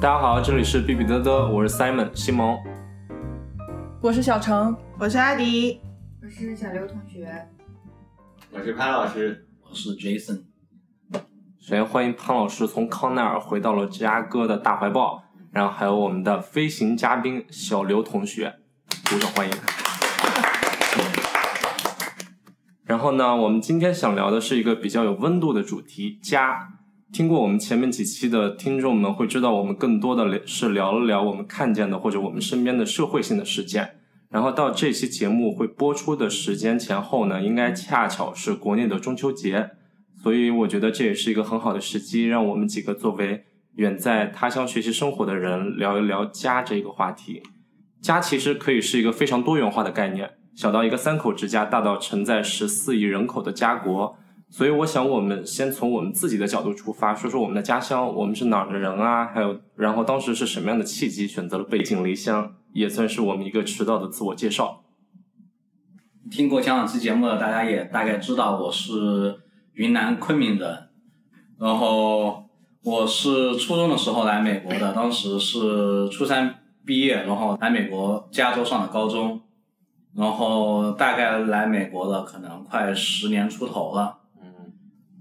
大家好，这里是比比嘚嘚，我是 Simon 西蒙，我是小程，我是阿迪，我是小刘同学，我是潘老师，我是 Jason。首先欢迎潘老师从康奈尔回到了芝加哥的大怀抱，然后还有我们的飞行嘉宾小刘同学，鼓掌欢迎。然后呢，我们今天想聊的是一个比较有温度的主题——家。听过我们前面几期的听众们会知道，我们更多的是聊了聊我们看见的或者我们身边的社会性的事件。然后到这期节目会播出的时间前后呢，应该恰巧是国内的中秋节，所以我觉得这也是一个很好的时机，让我们几个作为远在他乡学习生活的人聊一聊家这个话题。家其实可以是一个非常多元化的概念，小到一个三口之家，大到承载十四亿人口的家国。所以我想，我们先从我们自己的角度出发，说说我们的家乡，我们是哪儿的人啊？还有，然后当时是什么样的契机选择了背井离乡，也算是我们一个迟到的自我介绍。听过前两期节目的大家也大概知道，我是云南昆明人，然后我是初中的时候来美国的，当时是初三毕业，然后来美国加州上的高中，然后大概来美国了可能快十年出头了。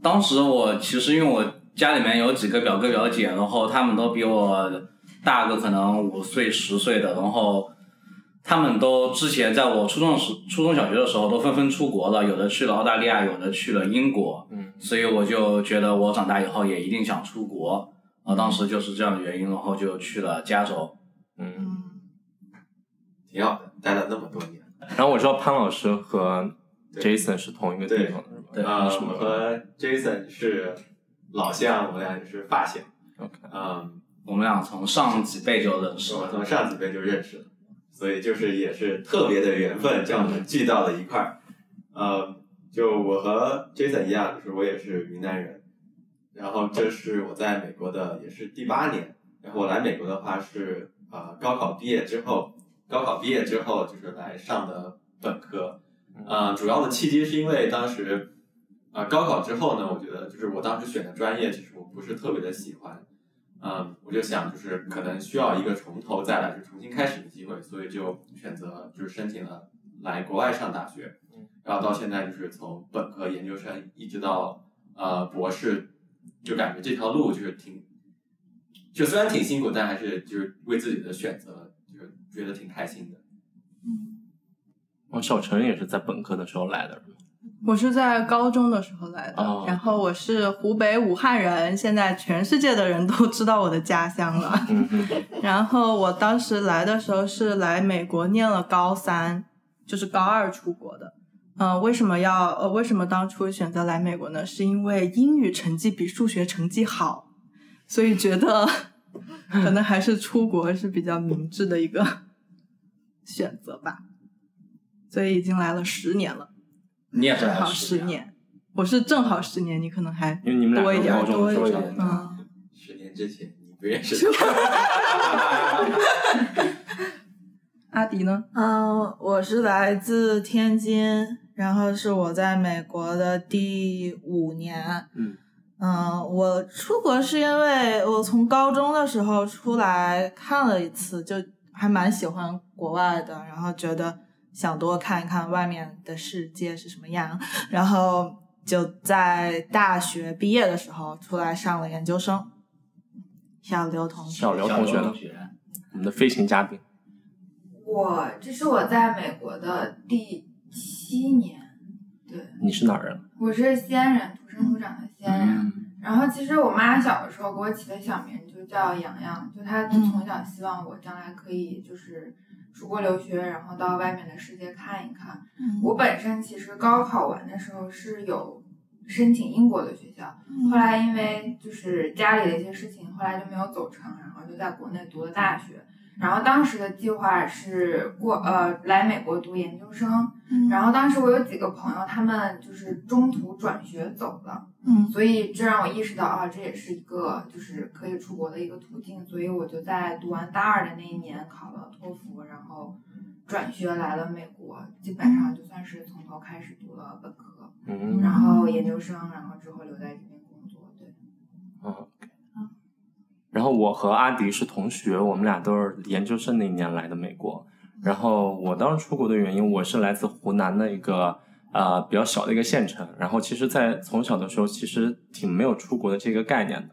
当时我其实因为我家里面有几个表哥表姐，然后他们都比我大个可能五岁十岁的，然后他们都之前在我初中时初中小学的时候都纷纷出国了，有的去了澳大利亚，有的去了英国，嗯，所以我就觉得我长大以后也一定想出国，啊，当时就是这样的原因，然后就去了加州，嗯，挺好的，待了那么多年。然后我知道潘老师和 Jason 是同一个地方的？对。呃，我和 Jason 是老乡，我们俩也是发小。OK，嗯，我们俩从上几辈就认识我了，从上几辈就认识了，所以就是也是特别的缘分，将我们聚到了一块儿。呃，就我和 Jason 一样，就是我也是云南人，然后这是我在美国的也是第八年，然后我来美国的话是啊、呃高考毕业之后，高考毕业之后就是来上的本科，啊、主要的契机是因为当时啊、高考之后呢，我觉得就是我当时选的专业其实我不是特别的喜欢，嗯，我就想就是可能需要一个从头再来，就重新开始的机会，所以就选择就是申请了来国外上大学，然后到现在就是从本科、研究生一直到呃博士，就感觉这条路就是挺，就虽然挺辛苦，但还是就是为自己的选择就是觉得挺开心的。哦，小陈也是在本科的时候来的，是吗？我是在高中的时候来的，哦然后我是湖北武汉人，现在全世界的人都知道我的家乡了。然后我当时来的时候是来美国念了高三，就是高二出国的。呃，为什么要呃为什么当初选择来美国呢？是因为英语成绩比数学成绩好，所以觉得 可能还是出国是比较明智的一个 选择吧。所以已经来了十年了，你也正好十年。我是正好十年，你可能还因为你们俩多一点多一点嗯。十年之前你不认识他，阿迪呢？嗯，我是来自天津，然后是我在美国的第五年。嗯嗯，我出国是因为我从高中的时候出来看了一次，就还蛮喜欢国外的，然后觉得想多看一看外面的世界是什么样，然后就在大学毕业的时候出来上了研究生。小刘同学，小刘同学我们的飞行嘉宾。我这是我在美国的第七年，对，你是哪儿人？我是西安人，土生土长的西安人。嗯，然后其实我妈小的时候给我起的小名就叫洋洋，就她就从小希望我将来可以就是出国留学，然后到外面的世界看一看。嗯我本身其实高考完的时候是有申请英国的学校，嗯后来因为就是家里的一些事情，后来就没有走成，然后就在国内读了大学。然后当时的计划是过呃来美国读研究生，嗯然后当时我有几个朋友，他们就是中途转学走了，嗯所以这让我意识到啊，这也是一个就是可以出国的一个途径，所以我就在读完大二的那一年考了托福，然后转学来了美国，基本上就算是从头开始读了本科，嗯然后研究生，然后之后留在这边工作，对。哦，OK 然后我和阿迪是同学，我们俩都是研究生那一年来的美国。然后我当时出国的原因，我是来自湖南的一个呃比较小的一个县城。然后其实，在从小的时候，其实挺没有出国的这个概念的。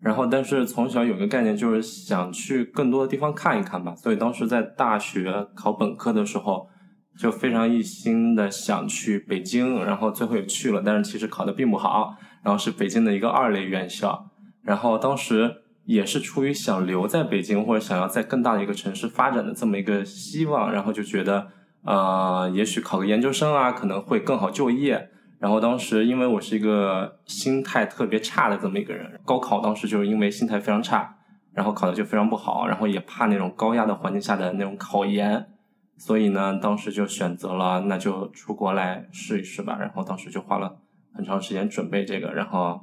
然后，但是从小有个概念，就是想去更多的地方看一看吧。所以当时在大学考本科的时候，就非常一心的想去北京，然后最后也去了，但是其实考的并不好。然后是北京的一个二类院校。然后当时也是出于想留在北京或者想要在更大的一个城市发展的这么一个希望，然后就觉得，呃，也许考个研究生啊，可能会更好就业。然后当时因为我是一个心态特别差的这么一个人，高考当时就是因为心态非常差，然后考的就非常不好，然后也怕那种高压的环境下的那种考研，所以呢，当时就选择了那就出国来试一试吧。然后当时就花了很长时间准备这个，然后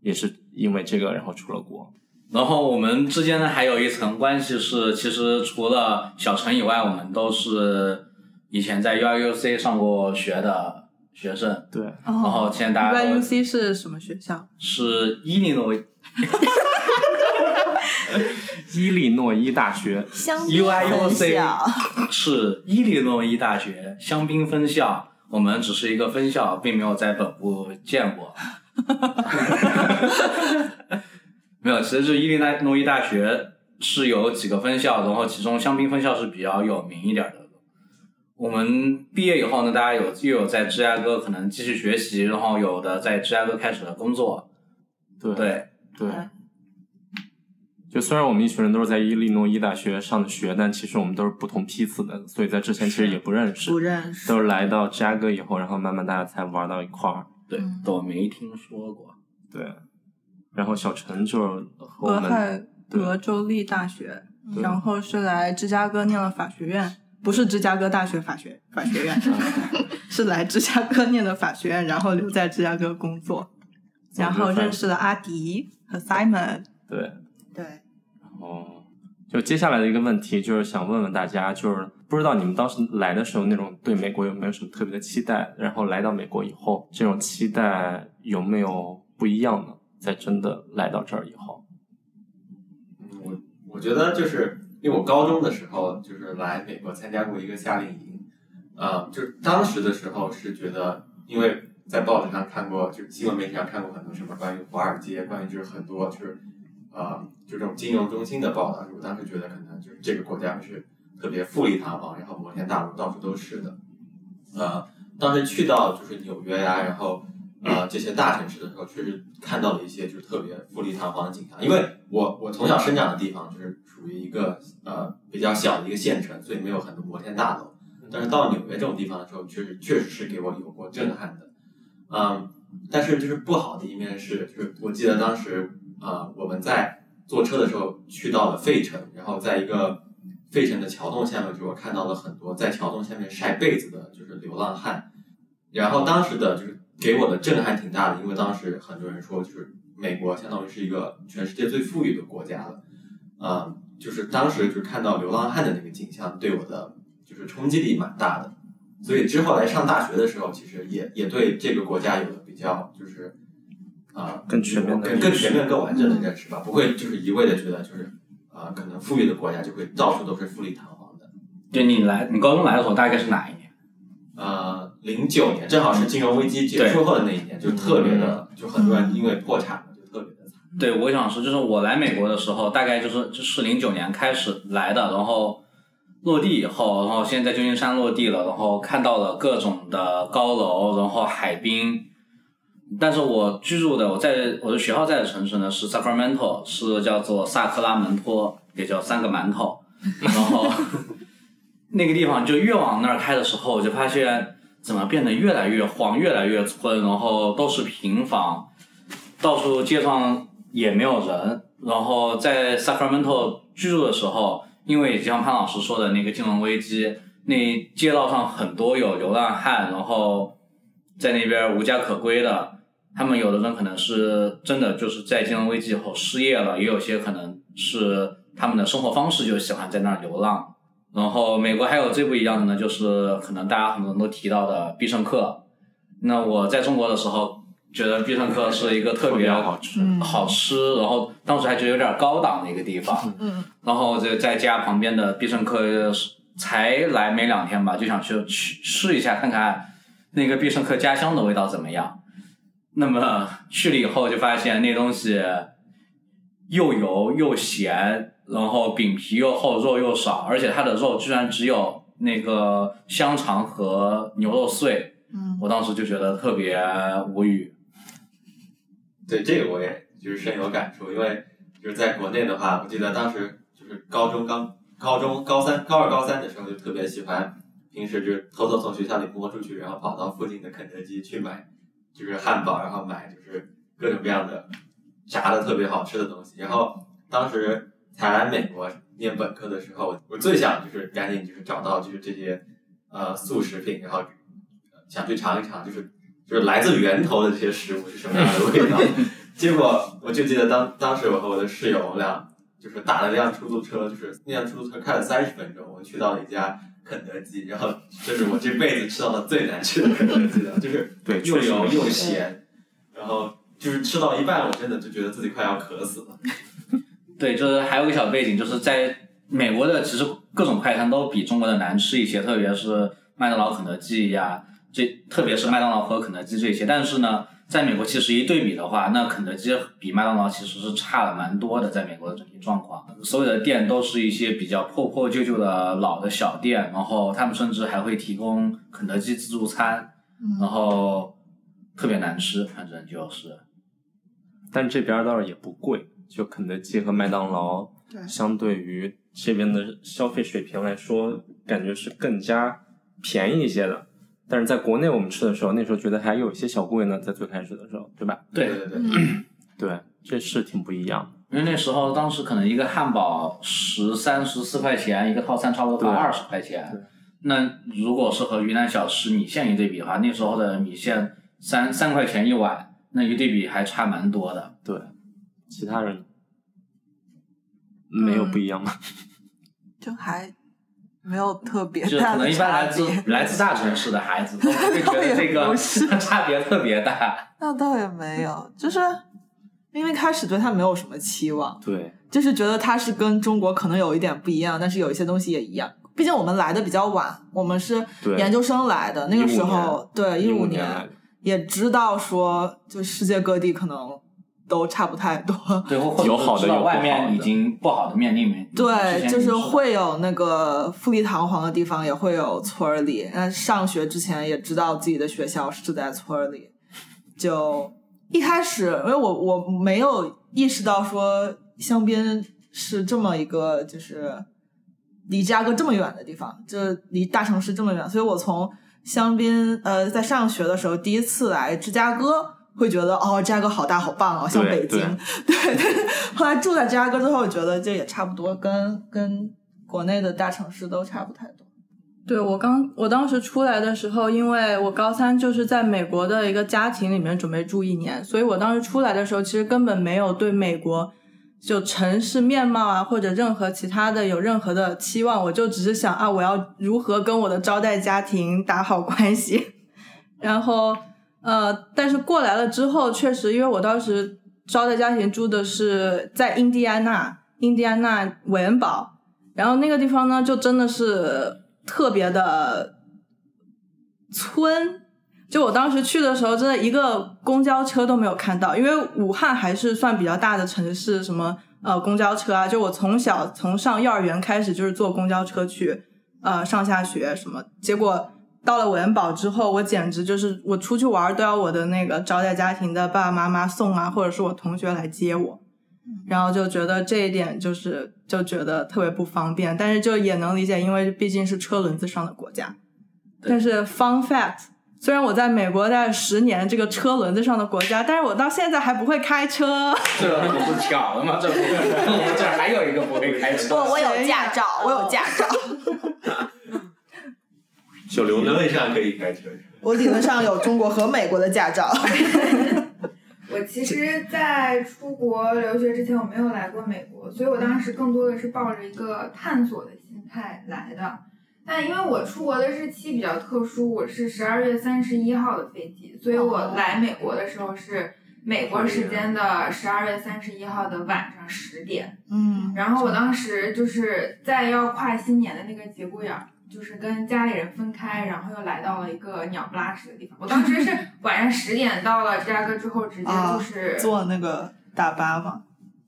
也是因为这个，然后出了国。然后我们之间呢还有一层关系是，其实除了小陈以外，我们都是以前在 U I U C 上过学的学生。对，然然后现在大家都 UC 是什么学校？是伊利诺伊 利诺伊大学，香 U I U 分 C 校是伊利诺伊大学香槟分校，我们只是一个分校，并没有在本部见过。没有，其实是伊利诺伊大学是有几个分校，然后其中香槟分校是比较有名一点的。我们毕业以后呢，大家有又有在芝加哥可能继续学习，然后有的在芝加哥开始了工作。对对，对。就虽然我们一群人都是在伊利诺伊大学上的学，但其实我们都是不同批次的，所以在之前其实也不认识，不认识。都是来到芝加哥以后，然后慢慢大家才玩到一块儿。对，嗯都没听说过。对，然后小陈就是俄亥俄州立大学，然后是来芝加哥念了法学院，不是芝加哥大学法学法学院，是来芝加哥念的法学院，然后留在芝加哥工作，然后认识了阿迪和 Simon。对，对，然后，就接下来的一个问题就是想问问大家，就是不知道你们当时来的时候那种对美国有没有什么特别的期待，然后来到美国以后，这种期待有没有不一样呢？在真的来到这儿以后，嗯我我觉得就是因为我高中的时候就是来美国参加过一个夏令营，呃，就是当时的时候是觉得，因为在报纸上看过，就新闻媒体上看过很多什么关于华尔街，关于就是很多就是呃就这种金融中心的报道，我当时觉得可能就是这个国家是特别富丽堂皇，然后摩天大楼到处都是的，呃，当时去到就是纽约呀、然后呃这些大城市的时候，确实看到了一些就是特别富丽堂皇的景象。因为我我从小生长的地方就是属于一个呃比较小的一个县城，所以没有很多摩天大楼。但是到纽约这种地方的时候，确实确实是给我有过震撼的。嗯，但是就是不好的一面是，就是我记得当时啊、呃我们在坐车的时候去到了费城，然后在一个费城的桥洞下面，就是我看到了很多在桥洞下面晒被子的，就是流浪汉。然后当时的就是给我的震撼挺大的，因为当时很多人说，就是美国相当于是一个全世界最富裕的国家了，啊、就是当时就是看到流浪汉的那个景象，对我的就是冲击力蛮大的。所以之后来上大学的时候，其实也也对这个国家有了比较就是啊、更全面更更全面、更完整的认识吧，不会就是一味的觉得就是啊、可能富裕的国家就会到处都是富丽堂皇的。对你来，你高中来的时候大概是哪一年？呃，零九年正好是金融危机结束后的那一年，就特别的，就很多人因为破产了，就特别的惨。对，我想说，就是我来美国的时候，大概就是就是零九年开始来的，然后落地以后，然后现在旧金山落地了，然后看到了各种的高楼，然后海滨。但是我居住的我在我的学校在的城市呢是 Sacramento，是叫做萨克拉门托，也叫三个馒头。然后 那个地方就越往那儿开的时候，我就发现怎么变得越来越荒，越来越村，然后都是平房，到处街上也没有人。然后在 Sacramento 居住的时候，因为就像潘老师说的那个金融危机，那街道上很多有流浪汉，然后在那边无家可归的。他们有的人可能是真的就是在金融危机以后失业了，也有些可能是他们的生活方式就喜欢在那儿流浪。然后美国还有最不一样的呢，就是可能大家很多人都提到的必胜客。那我在中国的时候，觉得必胜客是一个特别好吃。嗯好吃，然后当时还觉得有点高档的一个地方，嗯，然后就在家旁边的必胜客才来没两天吧，就想去去试一下看看那个必胜客家乡的味道怎么样。那么去了以后就发现那东西又油又咸，然后饼皮又厚，肉又少，而且它的肉居然只有那个香肠和牛肉碎。嗯，我当时就觉得特别无语。对这个我也就是深有感触，因为就是在国内的话，我记得当时就是高中刚高中高三高二高三的时候，就特别喜欢平时就偷偷从学校里摸出去，然后跑到附近的肯德基去买，就是汉堡，然后买就是各种各样的炸的特别好吃的东西。然后当时才来美国念本科的时候，我最想就是赶紧就是找到就是这些呃速食品，然后想去尝一尝，就是就是来自源头的这些食物是什么样的味道。结果我就记得当当时我和我的室友我们俩就是打了辆出租车，就是那辆出租车开了三十分钟，我们去到了一家肯德基，然后这是我这辈子吃到的最难吃的肯德基了，就是对，又油又咸，然后就是吃到一半，我真的就觉得自己快要渴死了。对，就是还有个小背景，就是在美国的其实各种快餐都比中国的难吃一些，特别是麦当劳、肯德基呀，这特别是麦当劳和肯德基这些。但是呢，在美国其实一对比的话，那肯德基比麦当劳其实是差了蛮多的，在美国的整体状况，所有的店都是一些比较破破旧旧的老的小店，然后他们甚至还会提供肯德基自助餐，然后特别难吃，反正就是。但这边倒是也不贵，就肯德基和麦当劳，对相对于这边的消费水平来说，感觉是更加便宜一些的。但是在国内我们吃的时候，那时候觉得还有一些小贵呢，在最开始的时候，对吧？对对对，对，这是挺不一样的。因为那时候当时可能一个汉堡十三十四块钱，一个套餐差不多二十块钱。那如果是和云南小吃米线一对比的话，那时候的米线三三块钱一碗，那一对比还差蛮多的。对，其他人没有不一样吗？就还没有特别就可能一般来自。来自大城市的孩子都会觉得 这个 差别特别大。那倒也没有，就是因为开始对他没有什么期望，对，就是觉得他是跟中国可能有一点不一样，但是有一些东西也一样。毕竟我们来的比较晚，我们是研究生来的，那个时候对一五年也知道说，就世界各地可能都差不太多。有好的有外面已经不好的面临面。对，就是会有那个富丽堂皇的地方，也会有村儿里。那上学之前也知道自己的学校是在村儿里，就一开始，因为我我没有意识到说香槟是这么一个就是离芝加哥这么远的地方，就离大城市这么远，所以我从香槟呃在上学的时候第一次来芝加哥。会觉得哦，芝加哥好大好棒哦，像北京。对，但是 后来住在芝加哥之后，我觉得这也差不多，跟跟国内的大城市都差不太多。对我刚我当时出来的时候，因为我高三就是在美国的一个家庭里面准备住一年，所以我当时出来的时候，其实根本没有对美国就城市面貌啊或者任何其他的有任何的期望，我就只是想啊，我要如何跟我的招待家庭打好关系，然后呃，但是过来了之后，确实因为我当时招待家庭住的是在印第安纳，印第安纳韦恩堡，然后那个地方呢，就真的是特别的村。就我当时去的时候，真的一个公交车都没有看到，因为武汉还是算比较大的城市，什么呃公交车啊，就我从小从上幼儿园开始就是坐公交车去呃上下学什么，结果到了韦恩堡之后，我简直就是我出去玩都要我的那个招待家庭的爸爸妈妈送啊，或者是我同学来接我。然后就觉得这一点就是就觉得特别不方便，但是就也能理解，因为毕竟是车轮子上的国家。但是 fun fact，虽然我在美国待了十年这个车轮子上的国家，但是我到现在还不会开车。这不是巧了吗？这不，我们这儿还有一个不会开车。不我有驾照，我有驾照，九流呢？理论上可以开车。我理论上有中国和美国的驾照。我其实，在出国留学之前，我没有来过美国，所以我当时更多的是抱着一个探索的心态来的。但因为我出国的日期比较特殊，我是十二月三十一号的飞机，所以我来美国的时候是美国时间的十二月三十一号的晚上十点。嗯，然后我当时就是在要跨新年的那个节骨眼儿，就是跟家里人分开，然后又来到了一个鸟不拉屎的地方。我当时是 晚上十点到了芝加哥之后，直接就是、坐那个大巴嘛。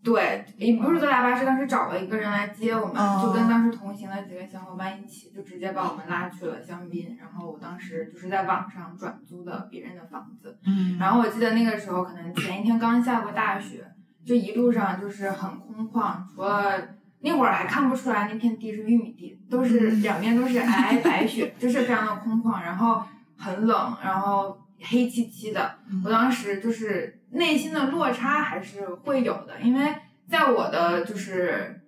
对，也不是坐大巴，是当时找了一个人来接我们，哦就跟当时同行的几个小伙伴一起，就直接把我们拉去了香槟。然后我当时就是在网上转租的别人的房子，嗯然后我记得那个时候可能前一天刚下过大雪，就一路上就是很空旷，除了那会儿还看不出来那片地是玉米地，都是两边都是皑皑白雪，就是非常的空旷，然后很冷，然后黑漆漆的。我当时就是内心的落差还是会有的，因为在我的就是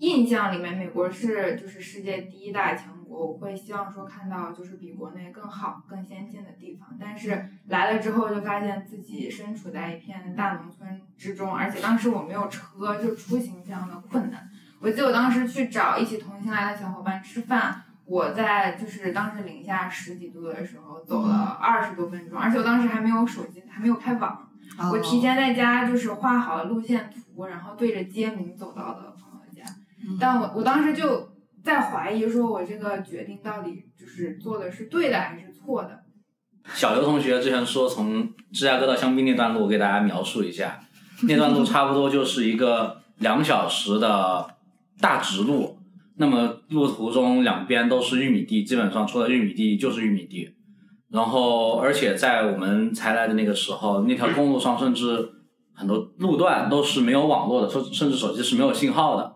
印象里面，美国是就是世界第一大强国，我会希望说看到就是比国内更好、更先进的地方。但是来了之后，就发现自己身处在一片大农村之中，而且当时我没有车，就出行非常的困难。我记得我当时去找一起同行来的小伙伴吃饭，我在就是当时零下十几度的时候走了二十多分钟，而且我当时还没有手机，还没有开网。我提前在家就是画好了路线图，然后对着街名走到的朋友家。但我我当时就在怀疑，说我这个决定到底就是做的是对的还是错的。小刘同学之前说从芝加哥到香槟那段路，我给大家描述一下。那段路差不多就是一个两小时的大直路，那么路途中两边都是玉米地，基本上除了玉米地就是玉米地。然后，而且在我们才来的那个时候，那条公路上甚至很多路段都是没有网络的，甚甚至手机是没有信号的。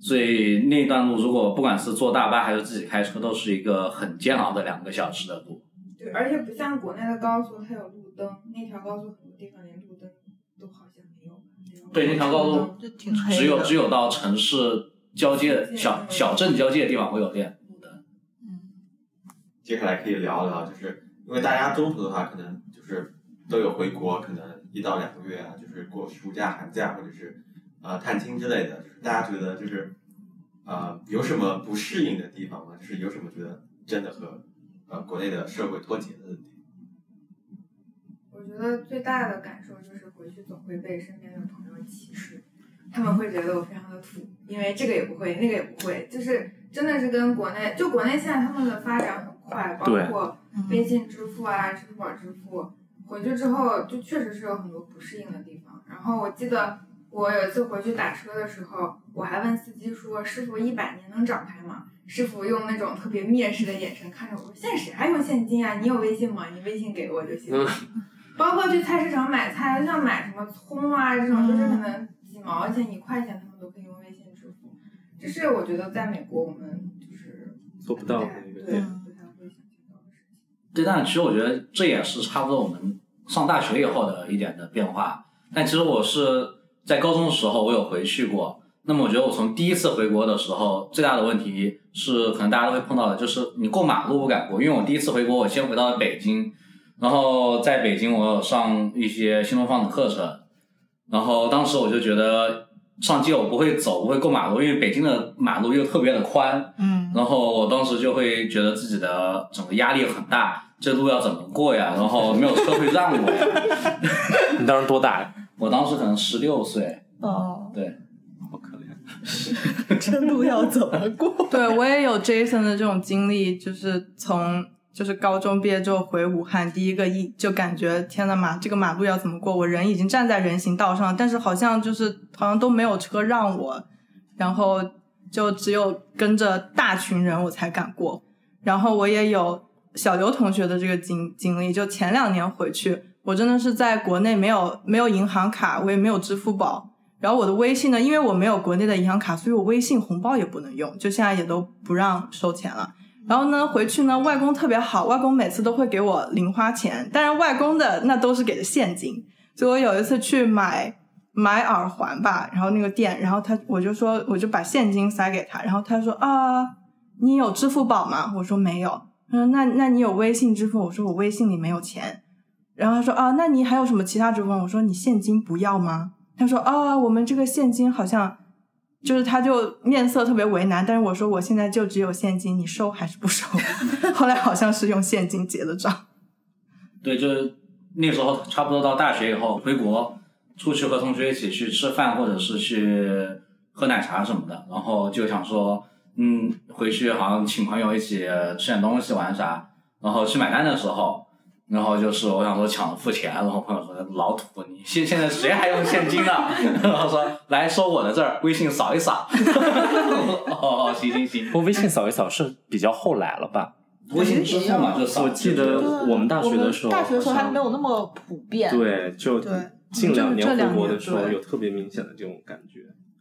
所以那段路如果不管是坐大巴还是自己开车，都是一个很煎熬的两个小时的路。对，而且不像国内的高速，它有路灯，那条高速很多地方连路灯都好像没有。对，那条高速就挺黑的。只有只有到城市交界、小小镇交界的地方会有电路灯。接下来可以聊一聊，就是因为大家中途的话，可能就是都有回国，可能一到两个月啊，就是过暑假、寒假或者是呃探亲之类的，就是大家觉得就是呃有什么不适应的地方吗？就是有什么觉得真的和呃国内的社会脱节的地我觉得最大的感受就是回去总会被身边的朋友歧视，他们会觉得我非常的土，因为这个也不会，那个也不会，就是真的是跟国内，就国内现在他们的发展很快，包括微信支付啊、支付宝支付，回去之后就确实是有很多不适应的地方。然后我记得我有一次回去打车的时候，我还问司机说：“师傅，一百年能找开吗？”师傅用那种特别蔑视的眼神看着我说：“现在谁还用现金啊？你有微信吗？你微信给我就行。包括去菜市场买菜，像买什么葱啊这种，就是可能几毛钱、一块钱，他们都可以用微信支付。这是我觉得在美国我们就是做不到的对一个对不太会想象到的事情。对，但其实我觉得这也是差不多我们上大学以后的一点的变化。但其实我是在高中的时候，我有回去过。那么我觉得我从第一次回国的时候，最大的问题是可能大家都会碰到的，就是你过马路不敢过。因为我第一次回国，我先回到了北京，然后在北京我有上一些新东方的课程，然后当时我就觉得上街我不会走，不会过马路，因为北京的马路又特别的宽，嗯，然后我当时就会觉得自己的整个压力很大，这路要怎么过呀？然后没有车会让我呀。你当时多大呀？我当时可能十六岁，哦，对，好可怜。这路要怎么过？对我也有 Jason 的这种经历，就是从就是高中毕业之后回武汉，第一个一就感觉天呐马这个马路要怎么过？我人已经站在人行道上，但是好像就是好像都没有车让我，然后就只有跟着大群人我才敢过。然后我也有小刘同学的这个经经历，就前两年回去，我真的是在国内没有没有银行卡，我也没有支付宝。然后我的微信呢，因为我没有国内的银行卡，所以我微信红包也不能用，就现在也都不让收钱了。然后呢，回去呢，外公特别好，外公每次都会给我零花钱，但是外公的那都是给的现金。所以我有一次去买买耳环吧，然后那个店，然后他我就说我就把现金塞给他，然后他说啊，你有支付宝吗？我说没有。他说那那你有微信支付？我说我微信里没有钱。然后他说啊，那你还有什么其他支付？我说你现金不要吗？他说啊，我们这个现金好像就是他就面色特别为难，但是我说我现在就只有现金，你收还是不收？后来好像是用现金结的账。对，就是那时候差不多到大学以后回国，出去和同学一起去吃饭或者是去喝奶茶什么的，然后就想说，嗯，回去好像请朋友一起吃点东西玩啥，然后去买单的时候。然后就是我想说抢着付钱，然后朋友说老土，你现现在谁还用现金啊？然后说来收我的这儿，微信扫一扫。哦，行行行。不过微信扫一扫是比较后来了吧？微信支付嘛，就扫。我记得我们大学的时候，大学的时候还没有那么普遍。对，就近两年回国的时候有特别明显的这种感觉。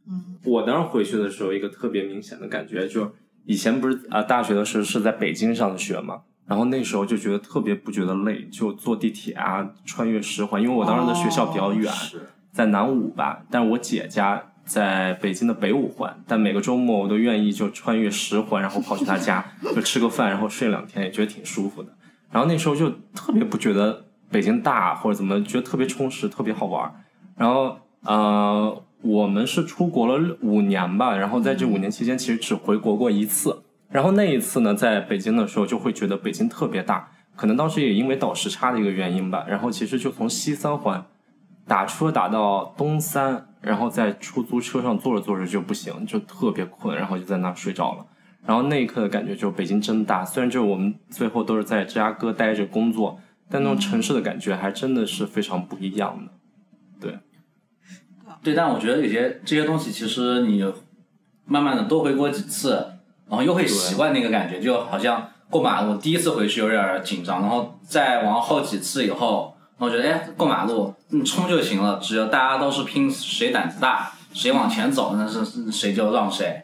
嗯，我当时回去的时候，一个特别明显的感觉，就以前不是啊、大学的时候是在北京上的学嘛，然后那时候就觉得特别不觉得累，就坐地铁啊，穿越十环，因为我当时的学校比较远，是在南五吧，但我姐家在北京的北五环，但每个周末我都愿意就穿越十环，然后跑去她家，就吃个饭，然后睡两天，也觉得挺舒服的。然后那时候就特别不觉得北京大或者怎么，觉得特别充实，特别好玩。然后呃，我们是出国了五年吧，然后在这五年期间，其实只回国过一次。然后那一次呢，在北京的时候就会觉得北京特别大，可能当时也因为倒时差的一个原因吧。然后其实就从西三环打车打到东三，然后在出租车上坐着坐着就不行，就特别困，然后就在那睡着了。然后那一刻的感觉就北京真大，虽然就是我们最后都是在芝加哥待着工作，但那种城市的感觉还真的是非常不一样的。对对，但我觉得有些这些东西，其实你慢慢的多回国几次，然后又会习惯那个感觉，就好像过马路第一次回去有点紧张，然后再往后几次以后，我觉得哎过马路你冲就行了，只要大家都是拼谁胆子大，谁往前走，那是谁就让谁。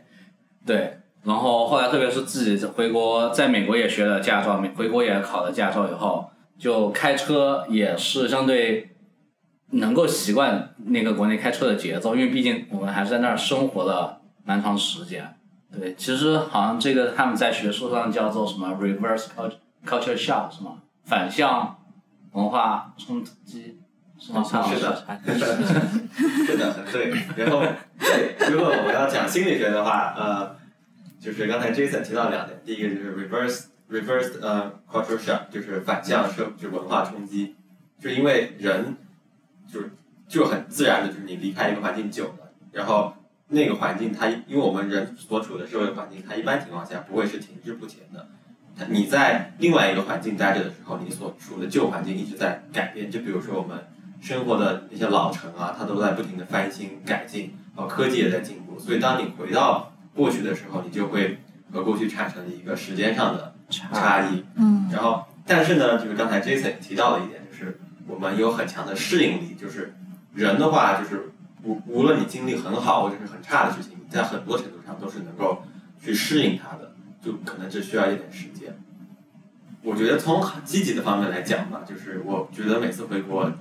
对，然后后来特别是自己回国，在美国也学了驾照，回国也考了驾照以后，就开车也是相对能够习惯那个国内开车的节奏，因为毕竟我们还是在那儿生活了蛮长时间。对，其实好像这个他们在学术上叫做什么 reverse culture culture shock 是吗？反向文化冲击是吗？是的，是的，很对。然后，对，如果我们要讲心理学的话，呃，就是刚才 Jason 提到两点，第一个就是 reverse reverse 呃 cultural shock，就是反向社就文化冲击，就因为人就是就很自然的，就是你离开一个环境久了，然后那个环境它因为我们人所处的社会环境，它一般情况下不会是停滞不前的。它你在另外一个环境待着的时候，你所处的旧环境一直在改变。就比如说我们生活的那些老城啊，它都在不停的翻新改进，然后科技也在进步。所以当你回到过去的时候，你就会和过去产生了一个时间上的差异。嗯然后，但是呢，就是刚才 Jason 提到的一点，就是我们有很强的适应力。就是人的话，就是无无论你经历很好或者是很差的事情，你在很多程度上都是能够去适应它的，就可能只需要一点时间。我觉得从很积极的方面来讲吧，就是我觉得每次回国，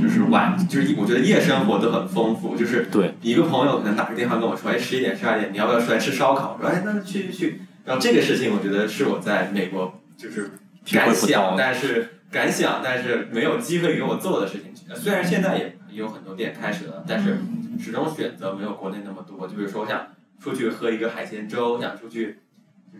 就是晚，就是我觉得夜生活都很丰富。就是对一个朋友可能打个电话跟我说，哎，十一点、十二点，你要不要出来吃烧烤？我说，哎，那去去去。然后这个事情，我觉得是我在美国就是敢想，但是敢想，但是没有机会给我做的事情。虽然现在也有很多店开始了，但是始终选择没有国内那么多。就比如说，我想出去喝一个海鲜粥，我想出去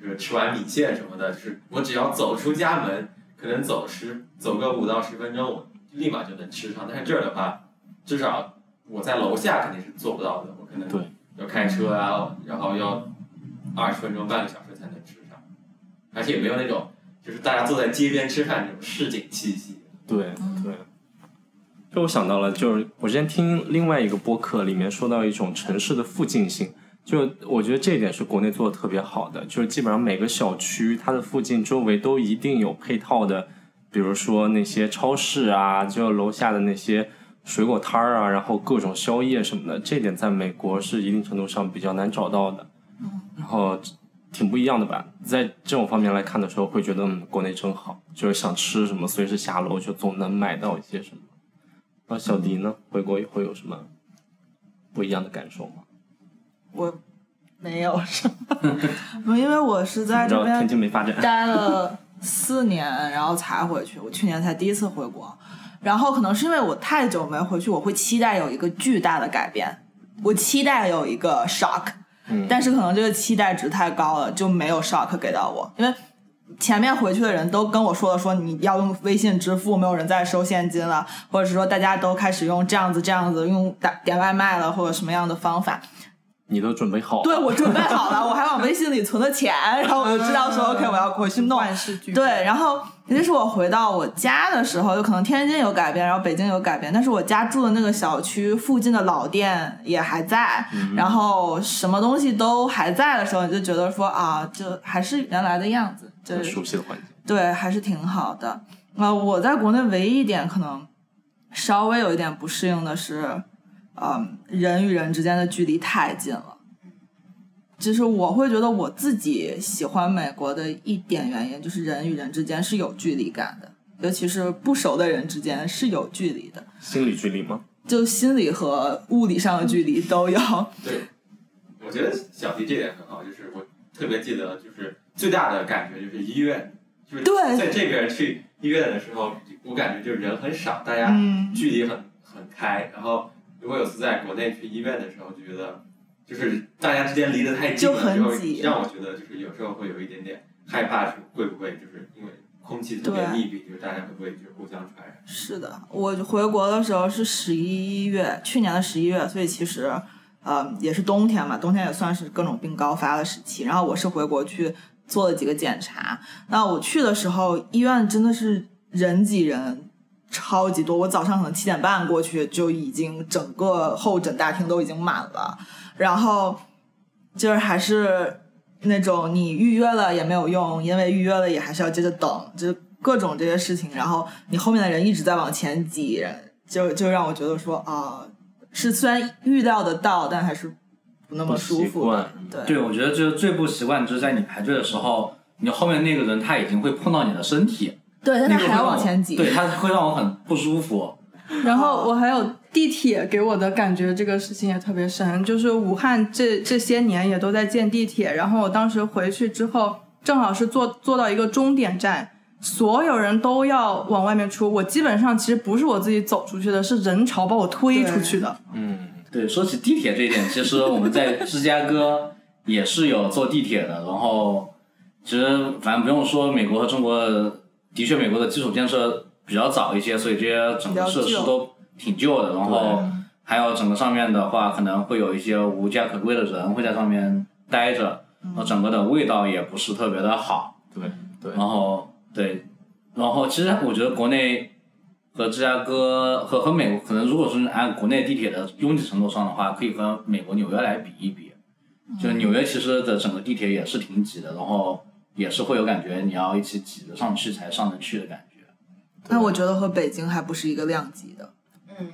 就是吃碗米线什么的，就是我只要走出家门，可能走十走个五到十分钟，我立马就能吃上。但是这儿的话，至少我在楼下肯定是做不到的，我可能要开车啊，然后要二十分钟半个小时才能吃上，而且也没有那种就是大家坐在街边吃饭那种市井气息。对对，就我想到了，就是我之前听另外一个播客里面说到一种城市的附近性，就我觉得这一点是国内做的特别好的，就是基本上每个小区它的附近周围都一定有配套的，比如说那些超市啊，就楼下的那些水果摊儿啊，然后各种宵夜什么的，这点在美国是一定程度上比较难找到的，然后挺不一样的吧。在这种方面来看的时候，会觉得嗯，国内真好，就是想吃什么，随时下楼就总能买到一些什么。那小迪呢？回国以后有什么不一样的感受吗？我没有什么，因为我是在这边津没发展，待了四年，然后才回去。我去年才第一次回国，然后可能是因为我太久没回去，我会期待有一个巨大的改变，我期待有一个 shock，嗯但是可能这个期待值太高了，就没有 shock 给到我，因为前面回去的人都跟我说了，说你要用微信支付，没有人再收现金了，或者是说大家都开始用这样子这样子用打点外卖了，或者什么样的方法。你都准备好了？对我准备好了，我还往微信里存了钱，然后我就知道说 OK 我要回去弄。万事俱备对，然后也就是我回到我家的时候，就可能天津有改变，然后北京有改变，但是我家住的那个小区附近的老店也还在，然后什么东西都还在的时候，你就觉得说啊，就还是原来的样子，就很熟悉的环境。对，还是挺好的。呃，我在国内唯一一点可能稍微有一点不适应的是，嗯，人与人之间的距离太近了。就是我会觉得我自己喜欢美国的一点原因，就是人与人之间是有距离感的，尤其是不熟的人之间是有距离的，心理距离吗？就心理和物理上的距离都有。对，我觉得小迪这点很好，就是我特别记得，就是最大的感觉就是医院，就是对在这边去医院的时候，我感觉就是人很少，大家嗯距离很很开。然后如果有次在国内去医院的时候，就觉得就是大家之间离得太近就了，就会很挤让我觉得就是有时候会有一点点害怕，是会不会就是因为空气特别密闭，就是大家会不会就互相传染？是的，我回国的时候是十一月，去年的十一月，所以其实呃也是冬天嘛，冬天也算是各种病高发的时期。然后我是回国去做了几个检查，那我去的时候，医院真的是人挤人。超级多，我早上可能七点半过去，就已经整个候诊大厅都已经满了，然后就是还是那种你预约了也没有用，因为预约了也还是要接着等，就各种这些事情，然后你后面的人一直在往前挤，就就让我觉得说啊，是虽然预料得到，但还是不那么舒服对。对，我觉得就是最不习惯，就是在你排队的时候，你后面那个人他已经会碰到你的身体，对，但他还要那个会让我往前挤。对，他会让我很不舒服。然后我还有地铁给我的感觉，这个事情也特别深，就是武汉这这些年也都在建地铁，然后我当时回去之后，正好是坐坐到一个终点站，所有人都要往外面出，我基本上其实不是我自己走出去的，是人潮把我推出去的。嗯，对，说起地铁这一点，其实我们在芝加哥也是有坐地铁的。然后，其实反正不用说，美国和中国的确，美国的基础建设比较早一些，所以这些整个设施都挺旧的。然后还有整个上面的话，可能会有一些无家可归的人会在上面待着，然后整个的味道也不是特别的好。对对，然后对，然后其实我觉得国内和芝加哥和和美国，可能如果是按国内地铁的拥挤程度上的话，可以和美国纽约来比一比。就纽约其实的整个地铁也是挺挤的，然后也是会有感觉你要一起挤着上去才上得去的感觉。那我觉得和北京还不是一个量级的。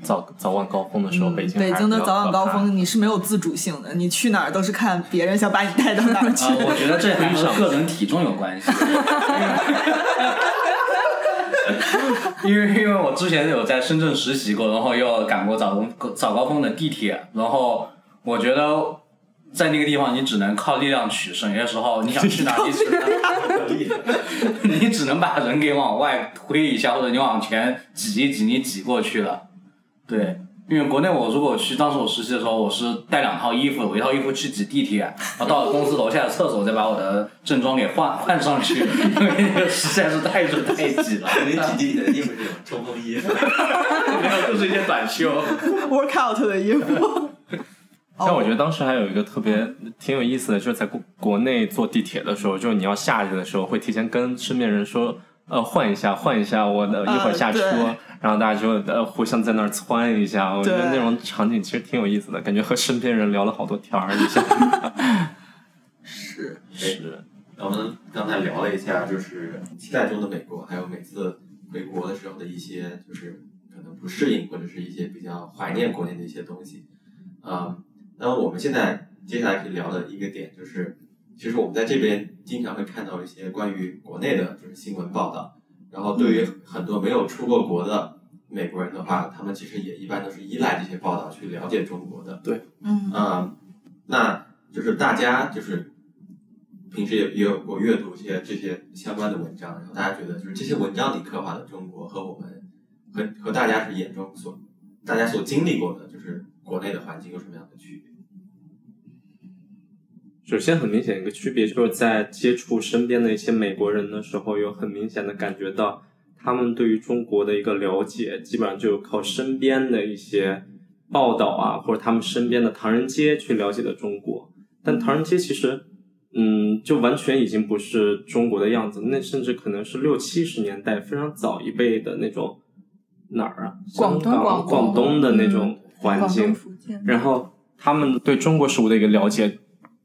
早早晚高峰的时候，嗯北京北京的早晚高峰你是没有自主性的，你去哪儿都是看别人想把你带到哪儿去。啊、我觉得这还和 个人体重有关系。因为因为我之前有在深圳实习过，然后又赶过早高早高峰的地铁，然后我觉得在那个地方你只能靠力量取胜，有些时候你想去哪里去哪里，你只能把人给往外推一下，或者你往前挤一挤，你挤过去了。对，因为国内我如果去，当时我实习的时候，我是带两套衣服，我一套衣服去挤地铁，然后到了公司楼下的厕所再把我的正装给换换上去，因为那个实在是太热太挤了。肯定挤地铁的衣服是冲锋衣，没有，就是一些短袖。workout 的衣服。但我觉得当时还有一个特别挺有意思的，就是在国国内坐地铁的时候，就是你要下去的时候，会提前跟身边人说，呃，换一下，换一下，我的一会儿下车，对然后大家就呃互相在那儿窜一下。我觉得那种场景其实挺有意思的，感觉和身边人聊了好多天儿一下。是，是，我们刚才聊了一下，就是期待中的美国，还有每次回国的时候的一些，就是可能不适应或者是一些比较怀念国内的一些东西。啊、那我们现在接下来可以聊的一个点就是，其实我们在这边经常会看到一些关于国内的就是新闻报道，然后对于很多没有出过国的美国人的话，他们其实也一般都是依赖这些报道去了解中国的。嗯嗯，那就是大家就是平时也也有过阅读一些这些相关的文章，然后大家觉得就是这些文章里刻画的中国和我们和和大家是眼中所大家所经历过的，就是国内的环境有什么样的区别？首先，很明显一个区别就是在接触身边的一些美国人的时候，有很明显的感觉到他们对于中国的一个了解，基本上就靠身边的一些报道啊，或者他们身边的唐人街去了解的中国。但唐人街其实，嗯，就完全已经不是中国的样子，那甚至可能是六七十年代非常早一辈的那种哪儿啊，广东广广东的那种环境然后他们对中国食物的一个了解，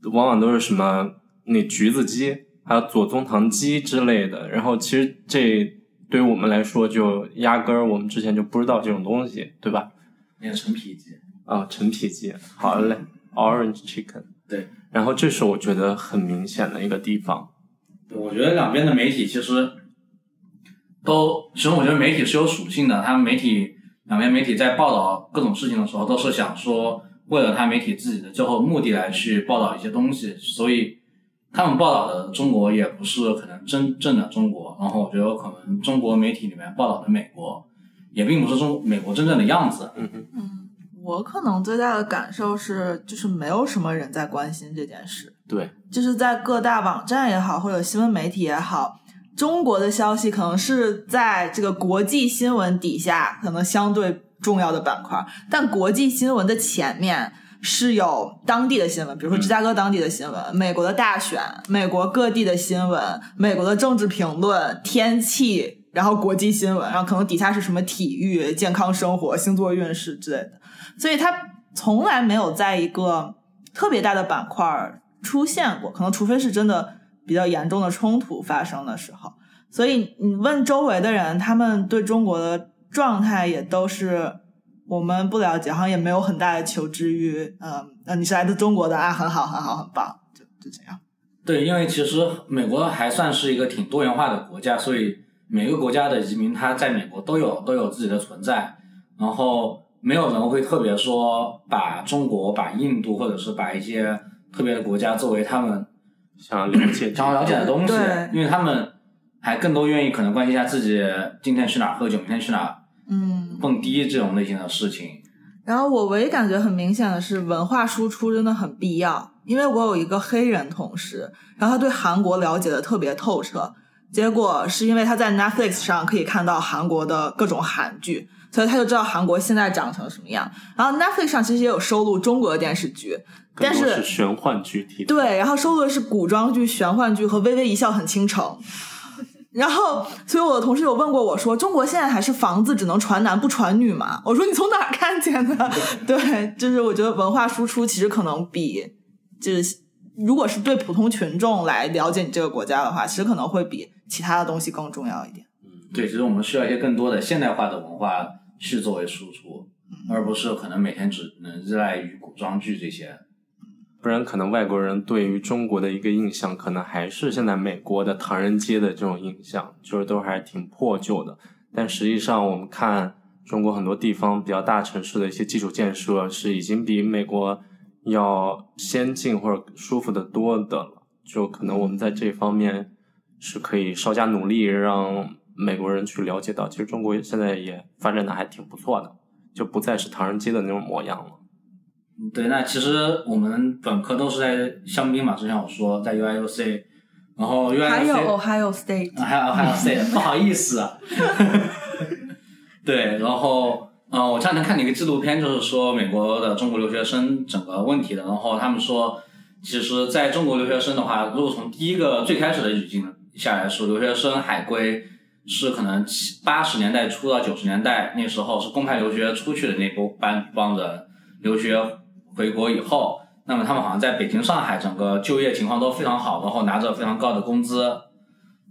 往往都是什么那橘子鸡，还有左宗棠鸡之类的。然后其实这对于我们来说，就压根儿我们之前就不知道这种东西，对吧？那个陈皮鸡，啊，陈皮鸡，好 嘞，Orange Chicken。对，然后这是我觉得很明显的一个地方。对，我觉得两边的媒体其实都，其实我觉得媒体是有属性的，他们媒体两边媒体在报道各种事情的时候，都是想说为了他媒体自己的最后目的来去报道一些东西，所以他们报道的中国也不是可能真正的中国，然后我觉得可能中国媒体里面报道的美国，也并不是中美国真正的样子。嗯，嗯，我可能最大的感受是，就是没有什么人在关心这件事。对，就是在各大网站也好，或者新闻媒体也好，中国的消息可能是在这个国际新闻底下可能相对重要的板块，但国际新闻的前面是有当地的新闻，比如说芝加哥当地的新闻、美国的大选、美国各地的新闻、美国的政治评论、天气，然后国际新闻，然后可能底下是什么体育、健康生活、星座运势之类的，所以它从来没有在一个特别大的板块儿出现过，可能除非是真的比较严重的冲突发生的时候。所以你问周围的人，他们对中国的状态也都是我们不了解，好像也没有很大的求知欲。嗯，呃，你是来自中国的啊，很好，很好，很棒，就就这样。对，因为其实美国还算是一个挺多元化的国家，所以每个国家的移民他在美国都有都有自己的存在，然后没有人会特别说把中国、把印度或者是把一些特别的国家作为他们 想要了解，想要了解的东西对，因为他们还更多愿意可能关心一下自己今天去哪儿喝酒，明天去哪儿嗯，蹦迪这种类型的事情。然后我唯一感觉很明显的是，文化输出真的很必要。因为我有一个黑人同事，然后他对韩国了解的特别透彻，结果是因为他在 Netflix 上可以看到韩国的各种韩剧，所以他就知道韩国现在长成什么样。然后 Netflix 上其实也有收录中国的电视剧，但是 是玄幻剧体。对，然后收录的是古装剧、玄幻剧和《微微一笑很倾城》。然后，所以我的同事有问过我说：“中国现在还是房子只能传男不传女吗？”我说：“你从哪儿看见的？” 对，就是我觉得文化输出其实可能比，就是如果是对普通群众来了解你这个国家的话，其实可能会比其他的东西更重要一点。嗯对，其实我们需要一些更多的现代化的文化去作为输出，而不是可能每天只能依赖于古装剧这些。不然可能外国人对于中国的一个印象，可能还是现在美国的唐人街的这种印象，就是都还是挺破旧的。但实际上，我们看中国很多地方比较大城市的一些基础建设，是已经比美国要先进或者舒服的多的了。就可能我们在这方面是可以稍加努力，让美国人去了解到，其实中国现在也发展的还挺不错的，就不再是唐人街的那种模样了。对，那其实我们本科都是在香槟嘛，之前我说在 UIUC，然后 UIUC 还有 Ohio State，啊还有还有 C，不好意思啊。对，然后嗯、呃我前两天看了一个纪录片，就是说美国的中国留学生整个问题的。然后他们说，其实在中国留学生的话，如果从第一个最开始的语境下来说，留学生海归是可能七八十年代初到九十年代那时候是公派留学出去的那波班帮人留学回国以后，那么他们好像在北京、上海整个就业情况都非常好，然后拿着非常高的工资。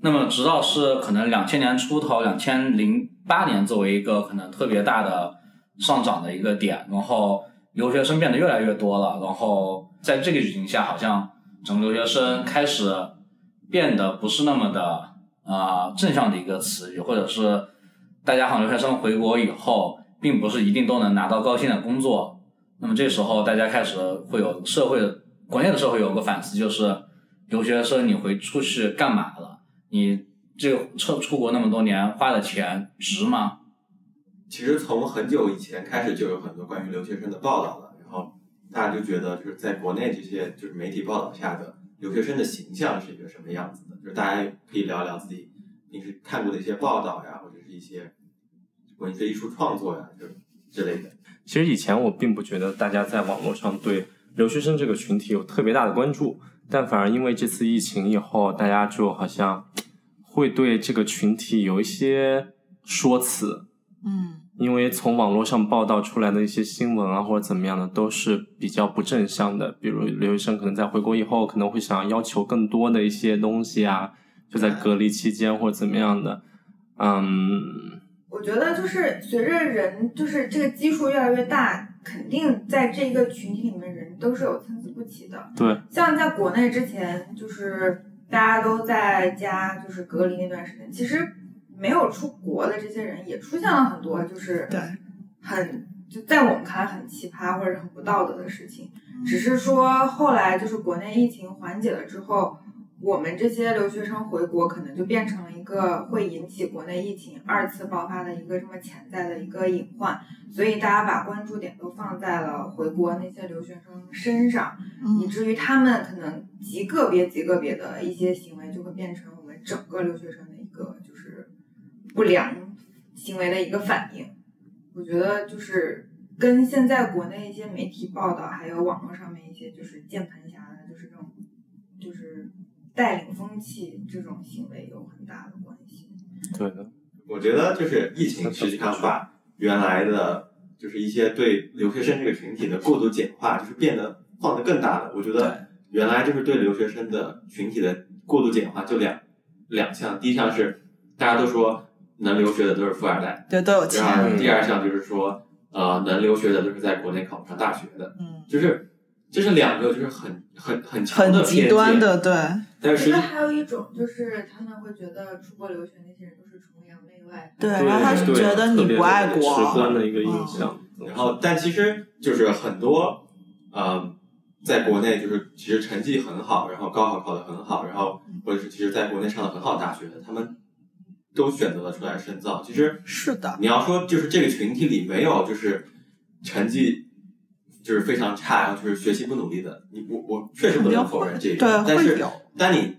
那么直到是可能两千年出头，两千零八年作为一个可能特别大的上涨的一个点，然后留学生变得越来越多了，然后在这个语境下，好像整个留学生开始变得不是那么的啊、正向的一个词语，或者是大家好像留学生回国以后，并不是一定都能拿到高薪的工作。那么这时候大家开始会有社会国内的社会有个反思，就是留学生你回出去干嘛了？你这个出出国那么多年花的钱值吗？其实从很久以前开始就有很多关于留学生的报道了，然后大家就觉得就是在国内这些就是媒体报道下的留学生的形象是一个什么样子的？就是大家可以聊聊自己平时看过的一些报道呀，或者是一些文学艺术创作呀，就之类的。其实以前我并不觉得大家在网络上对留学生这个群体有特别大的关注，但反而因为这次疫情以后，大家就好像会对这个群体有一些说辞。嗯因为从网络上报道出来的一些新闻啊，或者怎么样的，都是比较不正向的。比如留学生可能在回国以后，可能会想要求更多的一些东西啊，就在隔离期间或者怎么样的。嗯，我觉得就是随着人就是这个基数越来越大，肯定在这一个群体里面人都是有参差不齐的。对，像在国内之前，就是大家都在家就是隔离那段时间，其实没有出国的这些人也出现了很多就是对很就在我们看来很奇葩或者很不道德的事情。只是说后来就是国内疫情缓解了之后，我们这些留学生回国可能就变成了一个会引起国内疫情二次爆发的一个这么潜在的一个隐患，所以大家把关注点都放在了回国那些留学生身上。以嗯至于他们可能极个别、极个别的一些行为，就会变成我们整个留学生的一个就是不良行为的一个反应。我觉得就是跟现在国内一些媒体报道，还有网络上面一些就是键盘侠的，就是这种就是带领风气这种行为有很大的关系。对的，我觉得就是疫情实际上把原来的就是一些对留学生这个群体的过度简化，就是变得放得更大了。我觉得原来就是对留学生的群体的过度简化就两两项，第一项是大家都说能留学的都是富二代，对，都有然钱，后第二项就是说呃能留学的都是在国内考不上大学的，嗯，就是这是两个就是很很很强的很极，端的，对，但是还有一种就是他们会觉得出国留学那些人都是崇洋媚外。对对然后他是觉得你不爱国直观的一个印象。然后，但其实就是很多，呃，在国内就是其实成绩很好，然后高考考得很好，然后或者是其实在国内上的很好的大学的，他们都选择了出来深造。其实是的，你要说就是这个群体里没有就是成绩就是非常差，然后就是学习不努力的，你我我确实不能否认这一点，对，但是，当你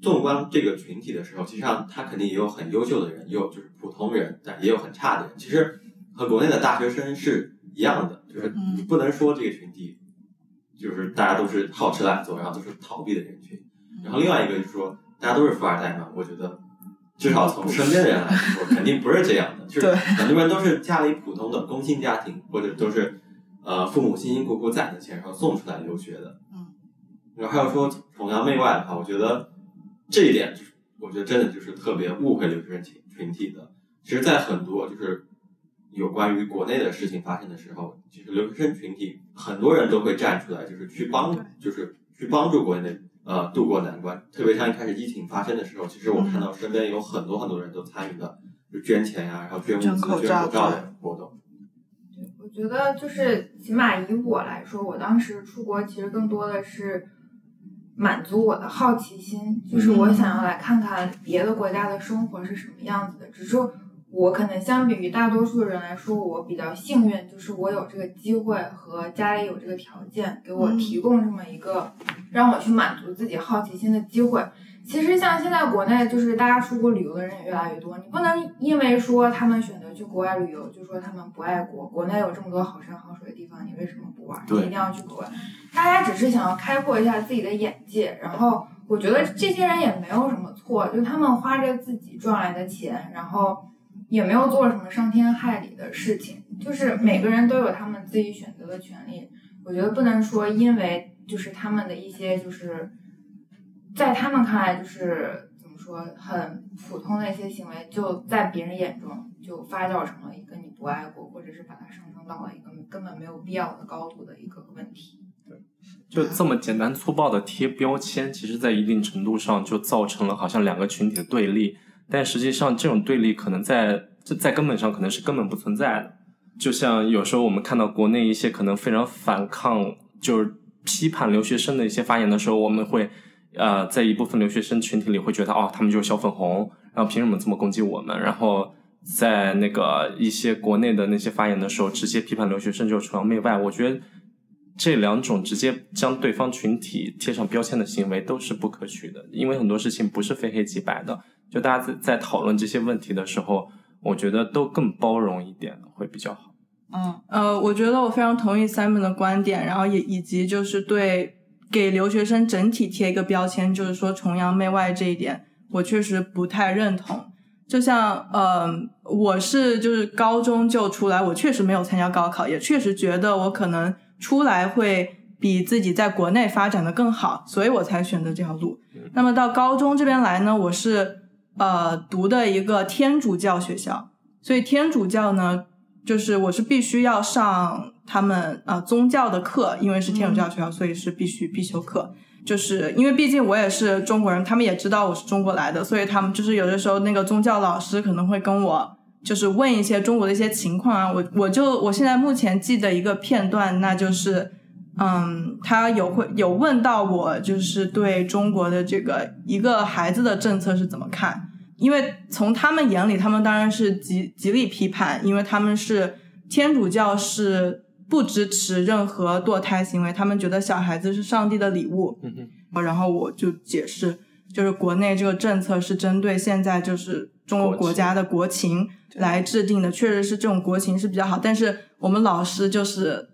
纵观这个群体的时候，其实上他肯定也有很优秀的人，也有就是普通人，但也有很差的人。其实和国内的大学生是一样的，就是嗯你不能说这个群体就是大家都是好吃懒做，然后都是逃避的人群。然后另外一个就是说，大家都是富二代嘛，我觉得至少从身边的人来说，肯定不是这样的。就是对很多人都是家里普通的工薪家庭，或者都是呃父母辛辛苦苦攒的钱，然后送出来留学的。嗯。然后还有说崇洋媚外的话，我觉得这一点就是，我觉得真的就是特别误会留学生群群体的。其实，在很多就是有关于国内的事情发生的时候，其实留学生群体很多人都会站出来，就是去帮，就是去帮助国内呃渡过难关。特别像一开始疫情发生的时候，其实我看到身边有很多很多人都参与了，就捐钱呀、然后捐物资、捐捐口罩的活动。我觉得就是起码以我来说，我当时出国其实更多的是满足我的好奇心，就是我想要来看看别的国家的生活是什么样子的。只是我可能相比于大多数人来说，我比较幸运，就是我有这个机会和家里有这个条件，给我提供这么一个让我去满足自己好奇心的机会。其实像现在国内，就是大家出国旅游的人也越来越多，你不能因为说他们选择去国外旅游，就说他们不爱国。国内有这么多好山好水的地方，你为什么不玩？你一定要去国外。大家只是想要开阔一下自己的眼界，然后我觉得这些人也没有什么错，就他们花着自己赚来的钱，然后也没有做什么伤天害理的事情，就是每个人都有他们自己选择的权利。我觉得不能说因为就是他们的一些就是。在他们看来，就是怎么说，很普通的一些行为，就在别人眼中就发酵成了一个你不爱国，或者是把它上升到了一个根本没有必要的高度的一个问题。就这么简单粗暴的贴标签，其实在一定程度上就造成了好像两个群体的对立，但实际上这种对立可能在这在根本上可能是根本不存在的。就像有时候我们看到国内一些可能非常反抗，就是批判留学生的一些发言的时候，我们会呃在一部分留学生群体里会觉得哦，他们就是小粉红，然后凭什么这么攻击我们？然后在那个一些国内的那些发言的时候，直接批判留学生就是崇洋媚外。我觉得这两种直接将对方群体贴上标签的行为都是不可取的，因为很多事情不是非黑即白的。就大家在在讨论这些问题的时候，我觉得都更包容一点会比较好。嗯呃，我觉得我非常同意 Simon 的观点，然后也以及就是对给留学生整体贴一个标签，就是说崇洋媚外这一点，我确实不太认同。就像，呃，我是就是高中就出来，我确实没有参加高考，也确实觉得我可能出来会比自己在国内发展的更好，所以我才选择这条路。那么到高中这边来呢，我是呃读的一个天主教学校，所以天主教呢，就是我是必须要上他们呃宗教的课，因为是天主教学校，所以是必须必修课。就是因为毕竟我也是中国人，他们也知道我是中国来的，所以他们就是有的时候那个宗教老师可能会跟我就是问一些中国的一些情况啊，我我就我现在目前记得一个片段，那就是嗯，他有会有问到我就是对中国的这个一个孩子的政策是怎么看，因为从他们眼里，他们当然是极极力批判，因为他们是天主教是。不支持任何堕胎行为，他们觉得小孩子是上帝的礼物。嗯然后我就解释，就是国内这个政策是针对现在就是中国国家的国情来制定的，确实是这种国情是比较好。但是我们老师就是，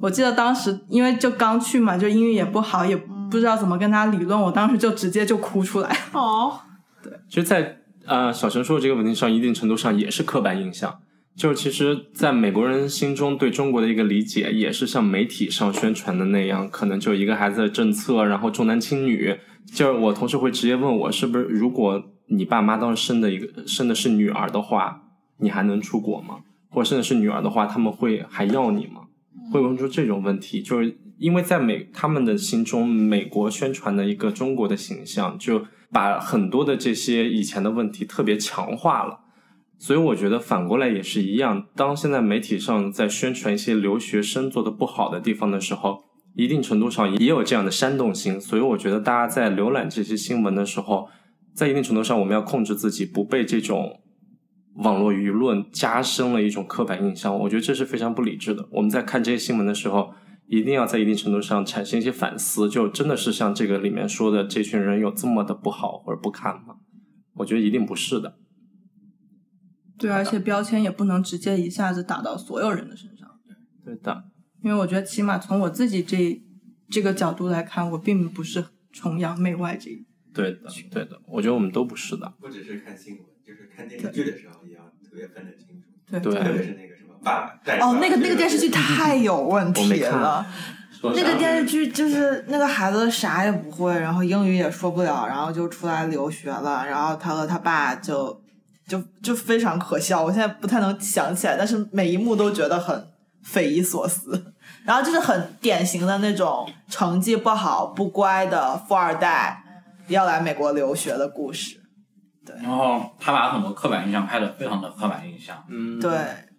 我记得当时因为就刚去嘛，就英语也不好，也不知道怎么跟他理论，我当时就直接就哭出来。哦，其实在，呃小陈说的这个问题上，一定程度上也是刻板印象。就是其实，在美国人心中对中国的一个理解，也是像媒体上宣传的那样，可能就一个孩子的政策，然后重男轻女。就是我同事会直接问我，是不是如果你爸妈当时生的一个生的是女儿的话，你还能出国吗？或者生的是女儿的话，他们会还要你吗？会问出这种问题，就是因为在美他们的心中，美国宣传的一个中国的形象，就把很多的这些以前的问题特别强化了。所以我觉得反过来也是一样，当现在媒体上在宣传一些留学生做的不好的地方的时候，一定程度上也有这样的煽动性。所以我觉得大家在浏览这些新闻的时候，在一定程度上我们要控制自己，不被这种网络舆论加深了一种刻板印象。我觉得这是非常不理智的。我们在看这些新闻的时候，一定要在一定程度上产生一些反思，就真的是像这个里面说的，这群人有这么的不好或者不堪吗？我觉得一定不是的。对，而且标签也不能直接一下子打到所有人的身上。对的，因为我觉得起码从我自己这这个角度来看，我并不是崇洋媚外这一。对的，对的，我觉得我们都不是的。不只是看新闻，就是看电视剧的时候也要特别分得清楚。对对特别是那个什么爸爸哦，那个那个电视剧太有问题了。那个电视剧就是那个孩子啥也不会，然后英语也说不了，然后就出来留学了，然后他和他爸就就就非常可笑。我现在不太能想起来，但是每一幕都觉得很匪夷所思。然后就是很典型的那种成绩不好、不乖的富二代要来美国留学的故事。对然后他把很多刻板印象拍的非常的刻板印象。嗯，对，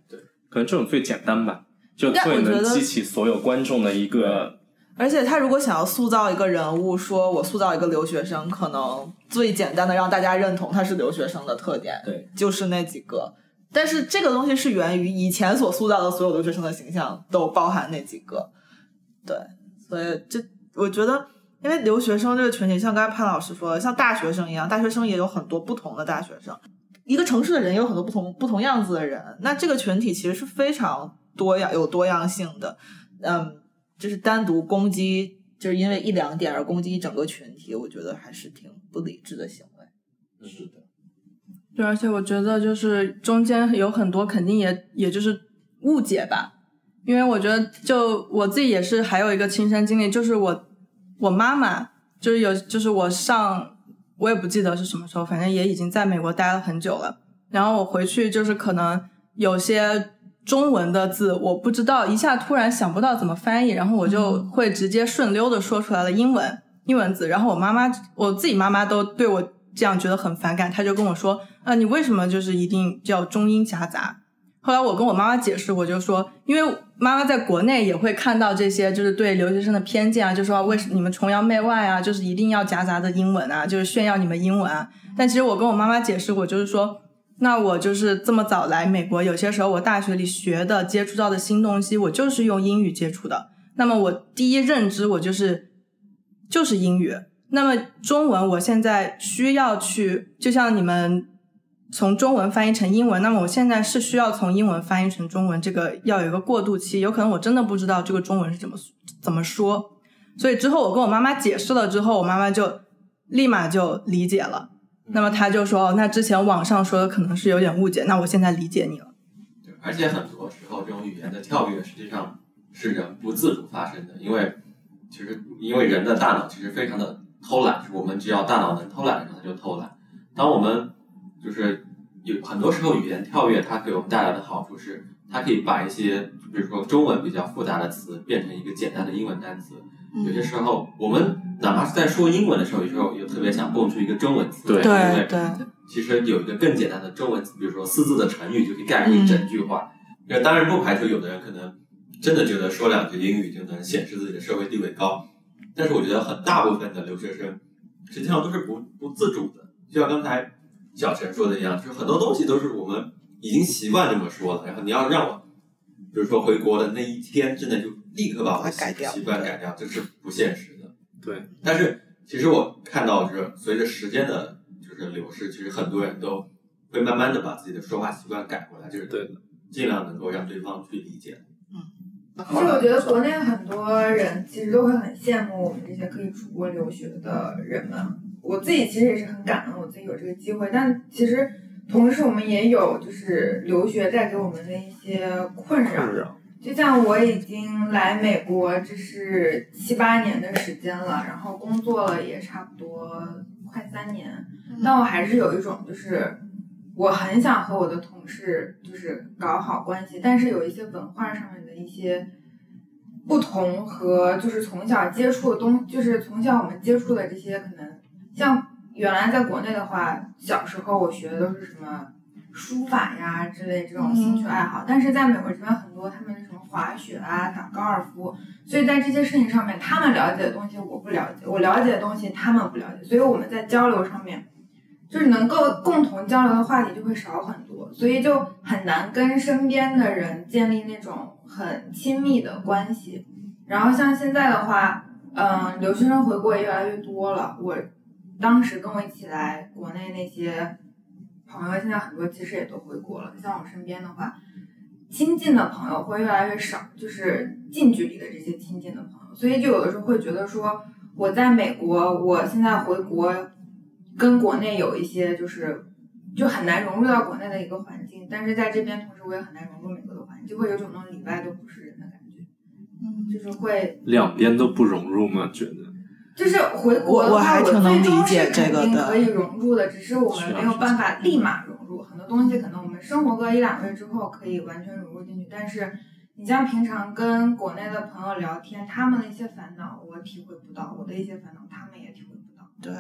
对可能这种最简单吧，就但最能激起所有观众的一个而且他如果想要塑造一个人物，说我塑造一个留学生，可能最简单的让大家认同他是留学生的特点，对，就是那几个。但是这个东西是源于以前所塑造的所有留学生的形象都包含那几个，对，所以这我觉得，因为留学生这个群体，像刚才潘老师说的，像大学生一样，大学生也有很多不同的大学生，一个城市的人也有很多不同不同样子的人，那这个群体其实是非常多样有多样性的，嗯，就是单独攻击，就是因为一两点而攻击一整个群体，我觉得还是挺不理智的行为。是的，对，而且我觉得就是中间有很多肯定也也就是误解吧，因为我觉得就我自己也是还有一个亲身经历，就是我我妈妈就是有就是我上我也不记得是什么时候，反正也已经在美国待了很久了，然后我回去就是可能有些中文的字我不知道，一下突然想不到怎么翻译，然后我就会直接顺溜的说出来了英文英文字，然后我妈妈我自己妈妈都对我这样觉得很反感，她就跟我说，啊，你为什么就是一定叫中英夹杂？后来我跟我妈妈解释，我就说，因为妈妈在国内也会看到这些，就是对留学生的偏见啊，就说为什你们崇洋媚外啊，就是一定要夹杂的英文啊，就是炫耀你们英文啊。但其实我跟我妈妈解释过，就是说，那我就是这么早来美国，有些时候我大学里学的、接触到的新东西，我就是用英语接触的。那么我第一认知我就是就是英语。那么中文我现在需要去，就像你们从中文翻译成英文，那么我现在是需要从英文翻译成中文，这个要有一个过渡期，有可能我真的不知道这个中文是怎么怎么说，所以之后我跟我妈妈解释了之后，我妈妈就立马就理解了。那么他就说：“，那之前网上说的可能是有点误解，那我现在理解你了。对，而且很多时候这种语言的跳跃实际上是人不自主发生的，因为其实因为人的大脑其实非常的偷懒，我们只要大脑能偷懒的时候，它就偷懒。当我们就是有很多时候语言跳跃，它给我们带来的好处是，它可以把一些比如说中文比较复杂的词变成一个简单的英文单词。有些时候我们哪怕是在说英文的时候，有时候又特别想蹦出一个中文词，对因为对其实有一个更简单的中文词，比如说四字的成语就可以概括一整句话。那、当然不排除有的人可能真的觉得说两句英语就能显示自己的社会地位高，但是我觉得很大部分的留学生实际上都是不不自主的，就像刚才小陈说的一样，就是很多东西都是我们已经习惯这么说了，然后你要让我，比如说回国的那一天真的就立刻把我改掉习惯改掉，这是不现实的。对，但是其实我看到，就是随着时间的，就是流逝，其实很多人都会慢慢的把自己的说话习惯改过来，就是对的，尽量能够让对方去理解。嗯其实我觉得国内很多人其实都会很羡慕我们这些可以出国留学的人们。我自己其实也是很感恩我自己有这个机会，但其实同时我们也有就是留学带给我们的一些困扰。困扰。就像我已经来美国，这是七八年的时间了，然后工作了也差不多快三年，但我还是有一种就是我很想和我的同事就是搞好关系，但是有一些文化上面的一些不同和就是从小接触的东，就是从小我们接触的这些可能像原来在国内的话，小时候我学的都是什么书法呀之类这种兴趣爱好，但是在美国这边很多他们什么滑雪啊、打高尔夫，所以在这些事情上面，他们了解的东西我不了解，我了解的东西他们不了解，所以我们在交流上面。就是能够共同交流的话题就会少很多，所以就很难跟身边的人建立那种很亲密的关系。然后像现在的话，嗯，留学生回国也越来越多了。我当时跟我一起来国内那些朋友，现在很多其实也都回国了。像我身边的话，亲近的朋友会越来越少，就是近距离的这些亲近的朋友，所以就有的时候会觉得说，我在美国，我现在回国。跟国内有一些就是就很难融入到国内的一个环境，但是在这边同时我也很难融入美国的环境，就会有种那种里外都不是人的感觉，嗯，就是会两边都不融入吗？觉得就是回国的话我，还挺能最终理解是肯这个的定可以融入的，只是我们没有办法立马融入，很多东西可能我们生活个一两个月之后可以完全融入进去，但是你像平常跟国内的朋友聊天，他们的一些烦恼我体会不到，我的一些烦恼他们也体会不到。对，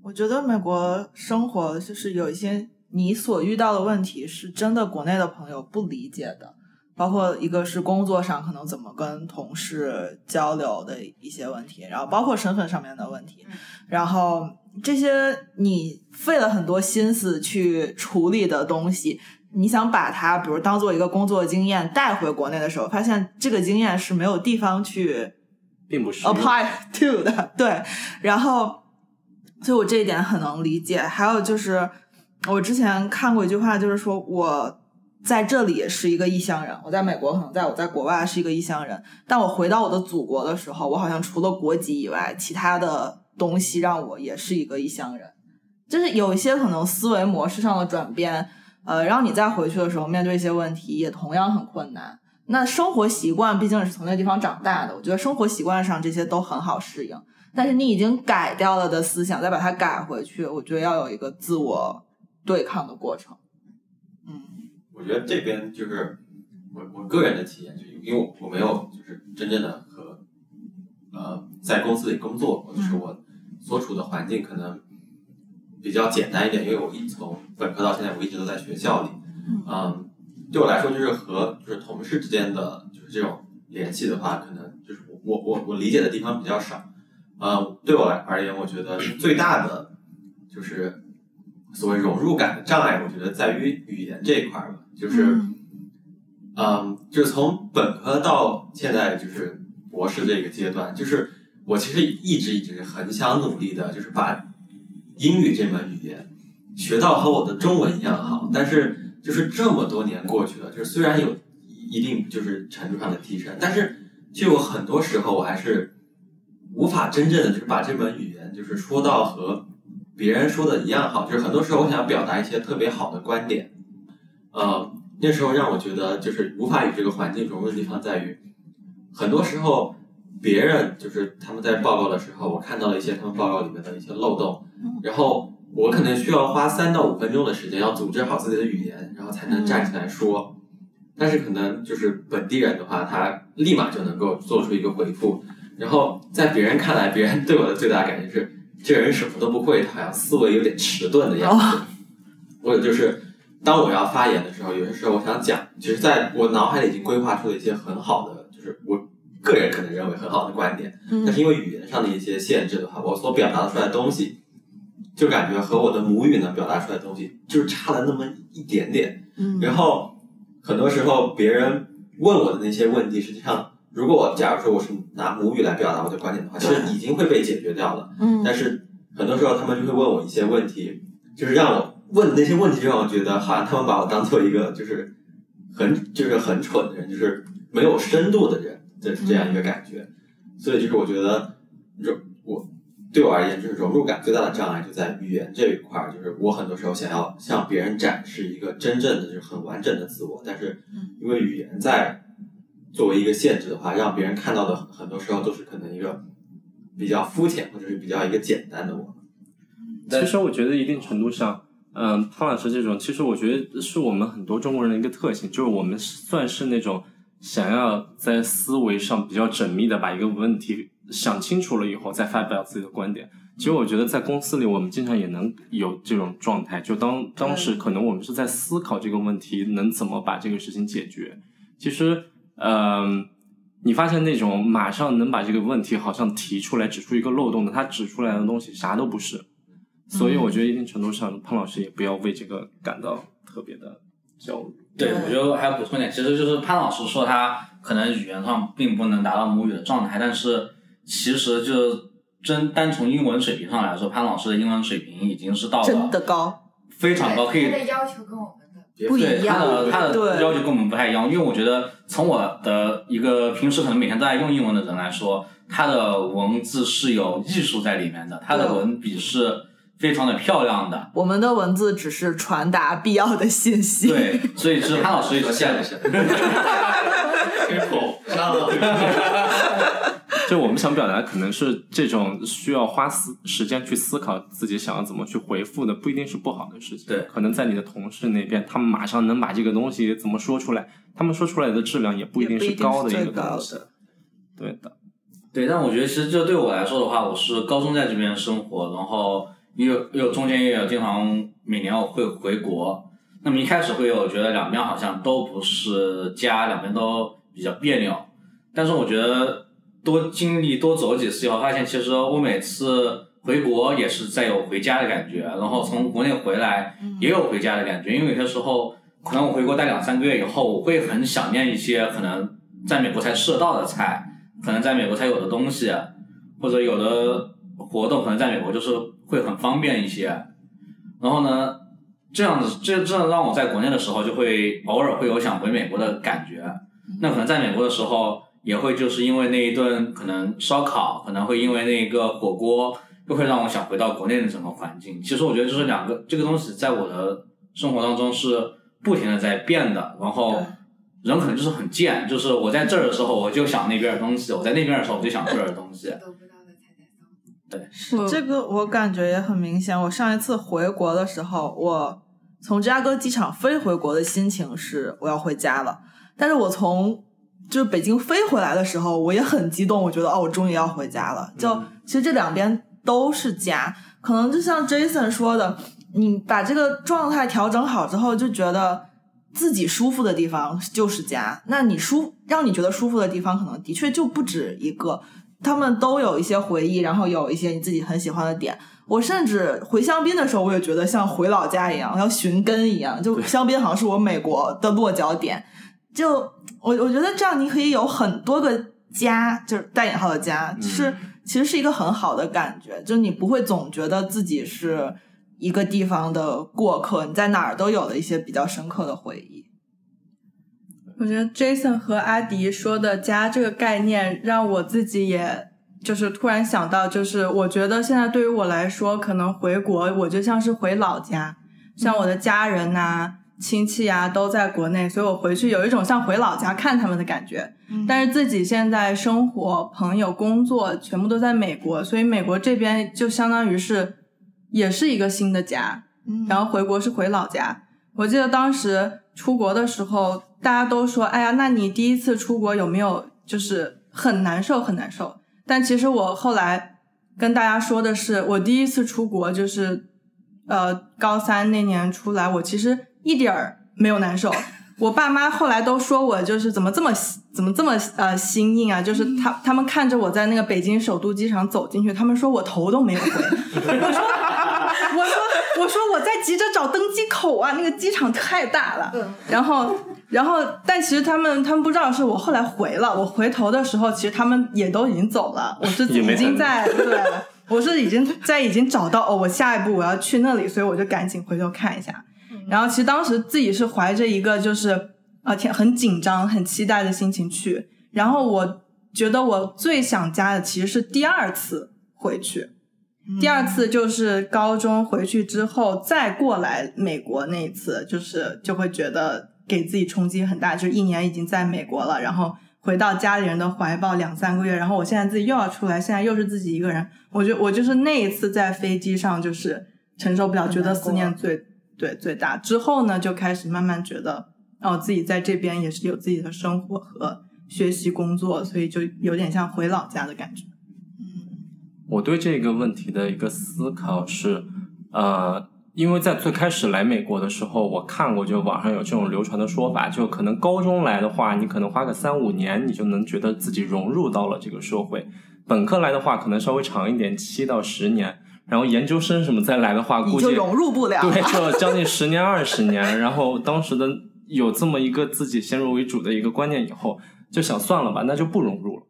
我觉得美国生活就是有一些你所遇到的问题，是真的国内的朋友不理解的，包括一个是工作上可能怎么跟同事交流的一些问题，然后包括身份上面的问题嗯，然后这些你费了很多心思去处理的东西。你想把它，比如当做一个工作经验带回国内的时候，发现这个经验是没有地方去并不是 apply to 的，对。然后，所以我这一点很能理解。还有就是，我之前看过一句话，就是说我在这里是一个异乡人，我在美国可能在我在国外是一个异乡人，但我回到我的祖国的时候，我好像除了国籍以外，其他的东西让我也是一个异乡人。就是有一些可能思维模式上的转变，呃，让你再回去的时候面对一些问题也同样很困难。那生活习惯毕竟是从那地方长大的，我觉得生活习惯上这些都很好适应。但是你已经改掉了的思想，再把它改回去，我觉得要有一个自我对抗的过程。嗯我觉得这边就是我我个人的体验，就因为我我没有就是真正的和呃在公司里工作过，就是我所处的环境可能比较简单一点，因为我一从本科到现在我一直都在学校里，嗯，对我来说就是和就是同事之间的就是这种联系的话，可能就是我我我理解的地方比较少，呃，对我来而言，我觉得最大的就是所谓融入感的障碍，我觉得在于语言这一块儿吧，就是。嗯嗯，就是从本科到现在，就是博士这个阶段，就是我其实一直一直很想努力的，就是把英语这门语言学到和我的中文一样好。但是就是这么多年过去了，就是虽然有一定就是程度上的提升，但是就有很多时候我还是无法真正的就是把这门语言就是说到和别人说的一样好。就是很多时候我想表达一些特别好的观点，呃，那时候让我觉得就是无法与这个环境融入的地方在于，很多时候别人就是他们在报告的时候，我看到了一些他们报告里面的一些漏洞，然后我可能需要花三到五分钟的时间要组织好自己的语言，然后才能站起来说。但是可能就是本地人的话，他立马就能够做出一个回复，然后在别人看来，别人对我的最大感觉是这个人什么都不会，他好像思维有点迟钝的样子，或者就是。当我要发言的时候，有些时候我想讲，其实在我脑海里已经规划出了一些很好的，就是我个人可能认为很好的观点，但是因为语言上的一些限制的话，我所表达出来的东西，就感觉和我的母语能表达出来的东西，就是差了那么一点点。嗯。然后很多时候别人问我的那些问题，实际上如果我假如说我是拿母语来表达我的观点的话，其实已经会被解决掉了。嗯。但是很多时候他们就会问我一些问题，就是让我问的那些问题，就让我觉得好像他们把我当做一个就是很就是很蠢的人，就是没有深度的人的这样一个感觉。所以就是我觉得融我对我而言，就是融入感最大的障碍就在语言这一块儿，就是我很多时候想要向别人展示一个真正的就是很完整的自我，但是因为语言在作为一个限制的话，让别人看到的很很多时候都是可能一个比较肤浅或者是比较一个简单的我。其实我觉得一定程度上，嗯，潘老师这种，其实我觉得是我们很多中国人的一个特性，就是我们算是那种想要在思维上比较缜密的把一个问题想清楚了以后再发表自己的观点。其实我觉得在公司里，我们经常也能有这种状态，就当当时可能我们是在思考这个问题能怎么把这个事情解决。其实，嗯、你发现那种马上能把这个问题好像提出来指出一个漏洞的，他指出来的东西啥都不是。所以我觉得一定程度上，潘老师也不要为这个感到特别的焦虑。对，我觉得还要补充一点，其实就是潘老师说他可能语言上并不能达到母语的状态，但是其实就真单从英文水平上来说，潘老师的英文水平已经是到了真了的高，非常高，可以他的要求跟我们的不一对他的他的要求跟我们不太一样，因为我觉得从我的一个平时可能每天都在用英文的人来说，他的文字是有艺术在里面的，他的文笔是非常的漂亮的。我们的文字只是传达必要的信息。对，所以其实潘老师一直现在在是吹口上了。就我们想表达，可能是这种需要花思时间去思考自己想要怎么去回复的，不一定是不好的事情。对可能在你的同事那边，他们马上能把这个东西怎么说出来，他们说出来的质量也不一定是高的一个东西。对的，对，但我觉得其实这对我来说的话，我是高中在这边生活，然后也有也有中间也有经常每年我会回国。那么一开始会有觉得两边好像都不是家，两边都比较别扭。但是我觉得多经历多走几次以后，发现其实我每次回国也是在有回家的感觉，然后从国内回来也有回家的感觉。因为有些时候可能我回国待两三个月以后，我会很想念一些可能在美国才吃得到的菜。可能在美国才有的东西，或者有的活动可能在美国就是会很方便一些。然后呢，这样子这这让我在国内的时候就会偶尔会有想回美国的感觉。那可能在美国的时候也会就是因为那一顿可能烧烤，可能会因为那个火锅，又会让我想回到国内的整个环境。其实我觉得就是两个这个东西在我的生活当中是不停的在变的，然后。人可能就是很贱，就是我在这儿的时候我就想那边的东西，我在那边的时候我就想这儿的东西。得不到的才在骚。是这个，我感觉也很明显。我上一次回国的时候，我从芝加哥机场飞回国的心情是我要回家了，但是我从就是北京飞回来的时候，我也很激动，我觉得哦，我终于要回家了。就、其实这两边都是家，可能就像 Jason 说的，你把这个状态调整好之后，就觉得自己舒服的地方就是家。那你舒让你觉得舒服的地方，可能的确就不止一个。他们都有一些回忆，然后有一些你自己很喜欢的点。我甚至回香槟的时候，我也觉得像回老家一样，要寻根一样。就香槟好像是我美国的落脚点。就我我觉得这样，你可以有很多个家，就是带引号的家，就是其实是一个很好的感觉，就你不会总觉得自己是一个地方的过客，你在哪儿都有了一些比较深刻的回忆。我觉得 Jason 和阿迪说的“家”这个概念，让我自己也就是突然想到，就是我觉得现在对于我来说，可能回国我就像是回老家，像我的家人呐、亲戚啊都在国内，所以我回去有一种像回老家看他们的感觉。但是自己现在生活、朋友、工作全部都在美国，所以美国这边就相当于是也是一个新的家。然后回国是回老家。我记得当时出国的时候，大家都说：“哎呀，那你第一次出国有没有就是很难受很难受？”但其实我后来跟大家说的是，我第一次出国就是呃高三那年出来，我其实一点儿没有难受。我爸妈后来都说我就是怎么这么怎么这么呃心硬啊，就是他他们看着我在那个北京首都机场走进去，他们说我头都没有回。我说我说我说我在急着找登机口啊，那个机场太大了。然后然后但其实他们他们不知道是我后来回了，我回头的时候其实他们也都已经走了，我是已经在对。我是已经在已经找到哦，我下一步我要去那里，所以我就赶紧回头看一下。然后其实当时自己是怀着一个就是啊天很紧张、很期待的心情去。然后我觉得我最想家的其实是第二次回去，第二次就是高中回去之后再过来美国那一次，就是就会觉得给自己冲击很大，就一年已经在美国了，然后回到家里人的怀抱两三个月，然后我现在自己又要出来，现在又是自己一个人，我就我就是那一次在飞机上就是承受不了，觉得思念最对最大。之后呢，就开始慢慢觉得哦，自己在这边也是有自己的生活和学习工作，所以就有点像回老家的感觉。嗯我对这个问题的一个思考是，呃，因为在最开始来美国的时候，我看过就网上有这种流传的说法，就可能高中来的话，你可能花个三五年，你就能觉得自己融入到了这个社会；本科来的话，可能稍微长一点，七到十年；然后研究生什么再来的话，估计融入不了。对，就将近十年二十年。然后当时的有这么一个自己先入为主的一个观念以后，就想算了吧，那就不融入了。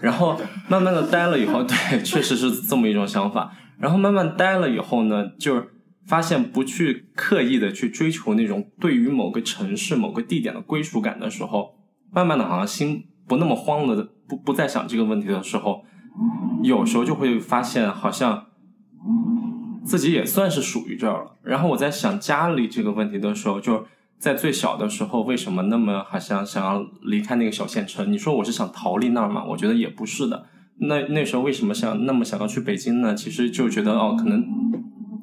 然后慢慢的待了以后，对，确实是这么一种想法。然后慢慢待了以后呢，就是发现不去刻意的去追求那种对于某个城市、某个地点的归属感的时候，慢慢的好像心不那么慌了，不不再想这个问题的时候，有时候就会发现好像自己也算是属于这儿了。然后我在想家里这个问题的时候，就在最小的时候，为什么那么好像想要离开那个小县城？你说我是想逃离那儿吗？我觉得也不是的。那那时候为什么想那么想要去北京呢？其实就觉得哦，可能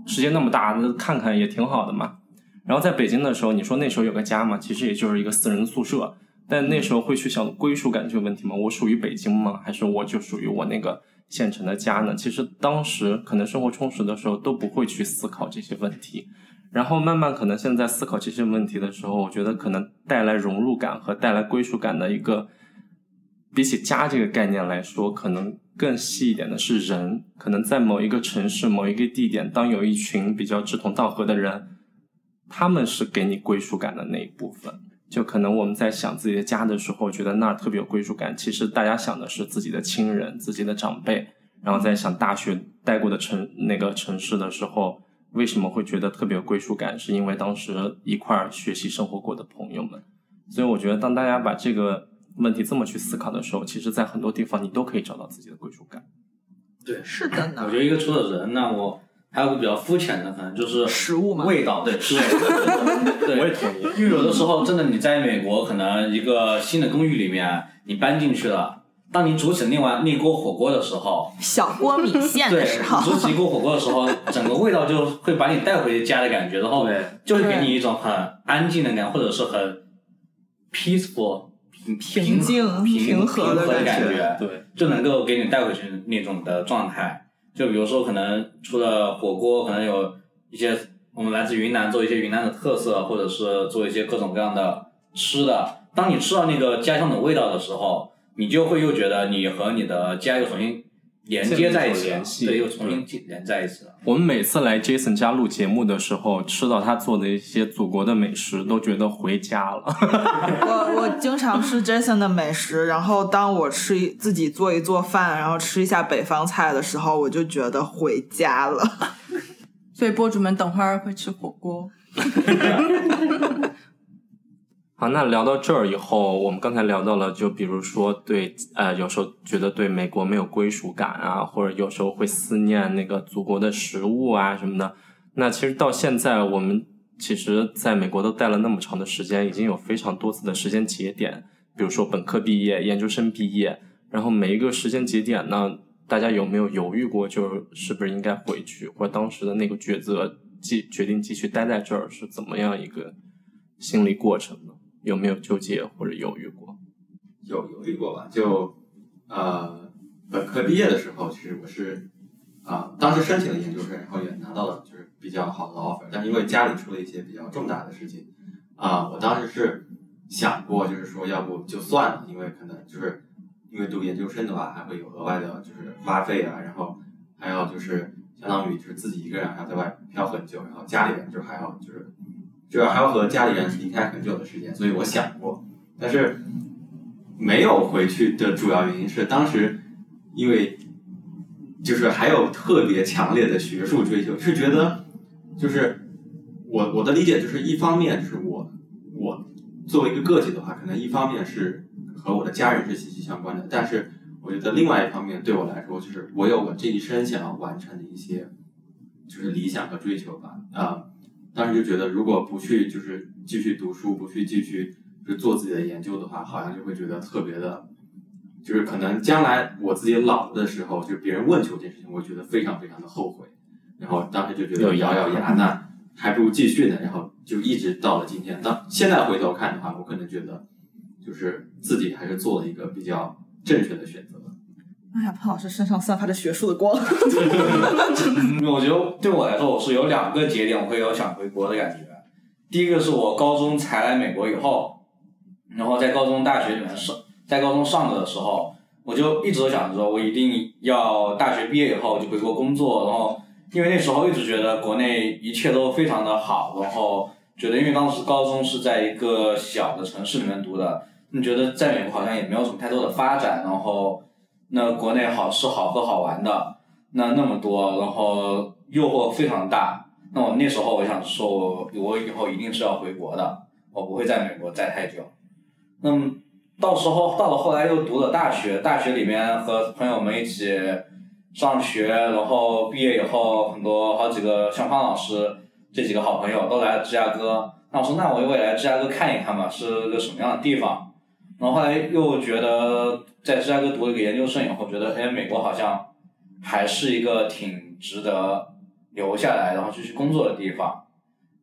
世界那么大，那看看也挺好的嘛。然后在北京的时候，你说那时候有个家嘛，其实也就是一个私人宿舍。但那时候会去想归属感这个问题吗？我属于北京吗？还是我就属于我那个县城的家呢？其实当时可能生活充实的时候都不会去思考这些问题。然后慢慢可能现在思考这些问题的时候，我觉得可能带来融入感和带来归属感的一个，比起家这个概念来说，可能更细一点的是人。可能在某一个城市、某一个地点，当有一群比较志同道合的人，他们是给你归属感的那一部分。就可能我们在想自己的家的时候，觉得那儿特别有归属感。其实大家想的是自己的亲人、自己的长辈。然后在想大学待过的城那个城市的时候，为什么会觉得特别有归属感？是因为当时一块儿学习生活过的朋友们。所以我觉得，当大家把这个问题这么去思考的时候，其实在很多地方你都可以找到自己的归属感。对是的呢我觉。得一个除了人那，我还有个比较肤浅的，可能就是食物嘛味道，对，是味道。对，我也同意。因为有的时候真的你在美国，可能一个新的公寓里面，你搬进去了，当你煮起另外那锅火锅的时候，小锅米线，的时候，煮起一锅火锅的时候，整个味道就会把你带回家的感觉，然后对就会给你一种很安静的感，或者是很 peaceful 平平静平平和的的感觉觉，对，就能够给你带回去那种的状态。就比如说，可能除了火锅，可能有一些我们来自云南做一些云南的特色，或者是做一些各种各样的吃的。当你吃到那个家乡的味道的时候，你就会又觉得你和你的家又重新连接在一起了，对，又重新连在一起了。我们每次来 Jason 家录节目的时候，吃到他做的一些祖国的美食，都觉得回家了。我我经常吃 Jason 的美食，然后当我吃一自己做一做饭，然后吃一下北方菜的时候，我就觉得回家了。所以博主们等会儿会吃火锅。好，那聊到这儿以后，我们刚才聊到了，就比如说对，呃，有时候觉得对美国没有归属感啊，或者有时候会思念那个祖国的食物啊什么的。那其实到现在，我们其实在美国都待了那么长的时间，已经有非常多次的时间节点，比如说本科毕业、研究生毕业，然后每一个时间节点呢，大家有没有犹豫过，就是不是应该回去，或者当时的那个抉择，继决定继续待在这儿是怎么样一个心理过程呢？有没有纠结或者犹豫过？有犹豫过吧？就呃，本科毕业的时候，其实我是啊、当时申请了研究生，然后也拿到了就是比较好的 offer，但因为家里出了一些比较重大的事情啊、我当时是想过，就是说要不就算了，因为可能就是因为读研究生的话，还会有额外的就是花费啊，然后还要就是相当于就是自己一个人还要在外漂很久，然后家里人就还要就是就是还要和家里人离开很久的时间，所以我想过，但是没有回去的主要原因是当时因为就是还有特别强烈的学术追求，是觉得就是我我的理解就是一方面就是我我作为一个个体的话，可能一方面是和我的家人是息息相关的，但是我觉得另外一方面对我来说，就是我有我这一生想要完成的一些就是理想和追求吧。啊、当时就觉得如果不去就是继续读书，不去继续就做自己的研究的话，好像就会觉得特别的。就是可能将来我自己老了的时候，就别人问起我这件事情，我觉得非常非常的后悔。然后当时就觉得咬咬牙，那还不如继续呢。然后就一直到了今天。当现在回头看的话，我可能觉得就是自己还是做了一个比较正确的选择。哎呀，潘老师身上散发着学术的光。我觉得对我来说，我是有两个节点，我会有想回国的感觉。第一个是我高中才来美国以后，然后在高中、大学里面上，在高中上的时候，我就一直都想着说，我一定要大学毕业以后就回国工作。然后，因为那时候一直觉得国内一切都非常的好，然后觉得因为当时高中是在一个小的城市里面读的，你觉得在美国好像也没有什么太多的发展，然后那国内好吃好喝好玩的。那那么多，然后诱惑非常大。那我那时候我想说我，我以后一定是要回国的，我不会在美国待太久。那么到时候到了后来又读了大学，大学里面和朋友们一起上学，然后毕业以后很多好几个像方老师这几个好朋友都来了芝加哥。那我说那我也来芝加哥看一看吧，是个什么样的地方。然后后来又觉得在芝加哥读了一个研究生以后，觉得哎美国好像。还是一个挺值得留下来，然后继续工作的地方。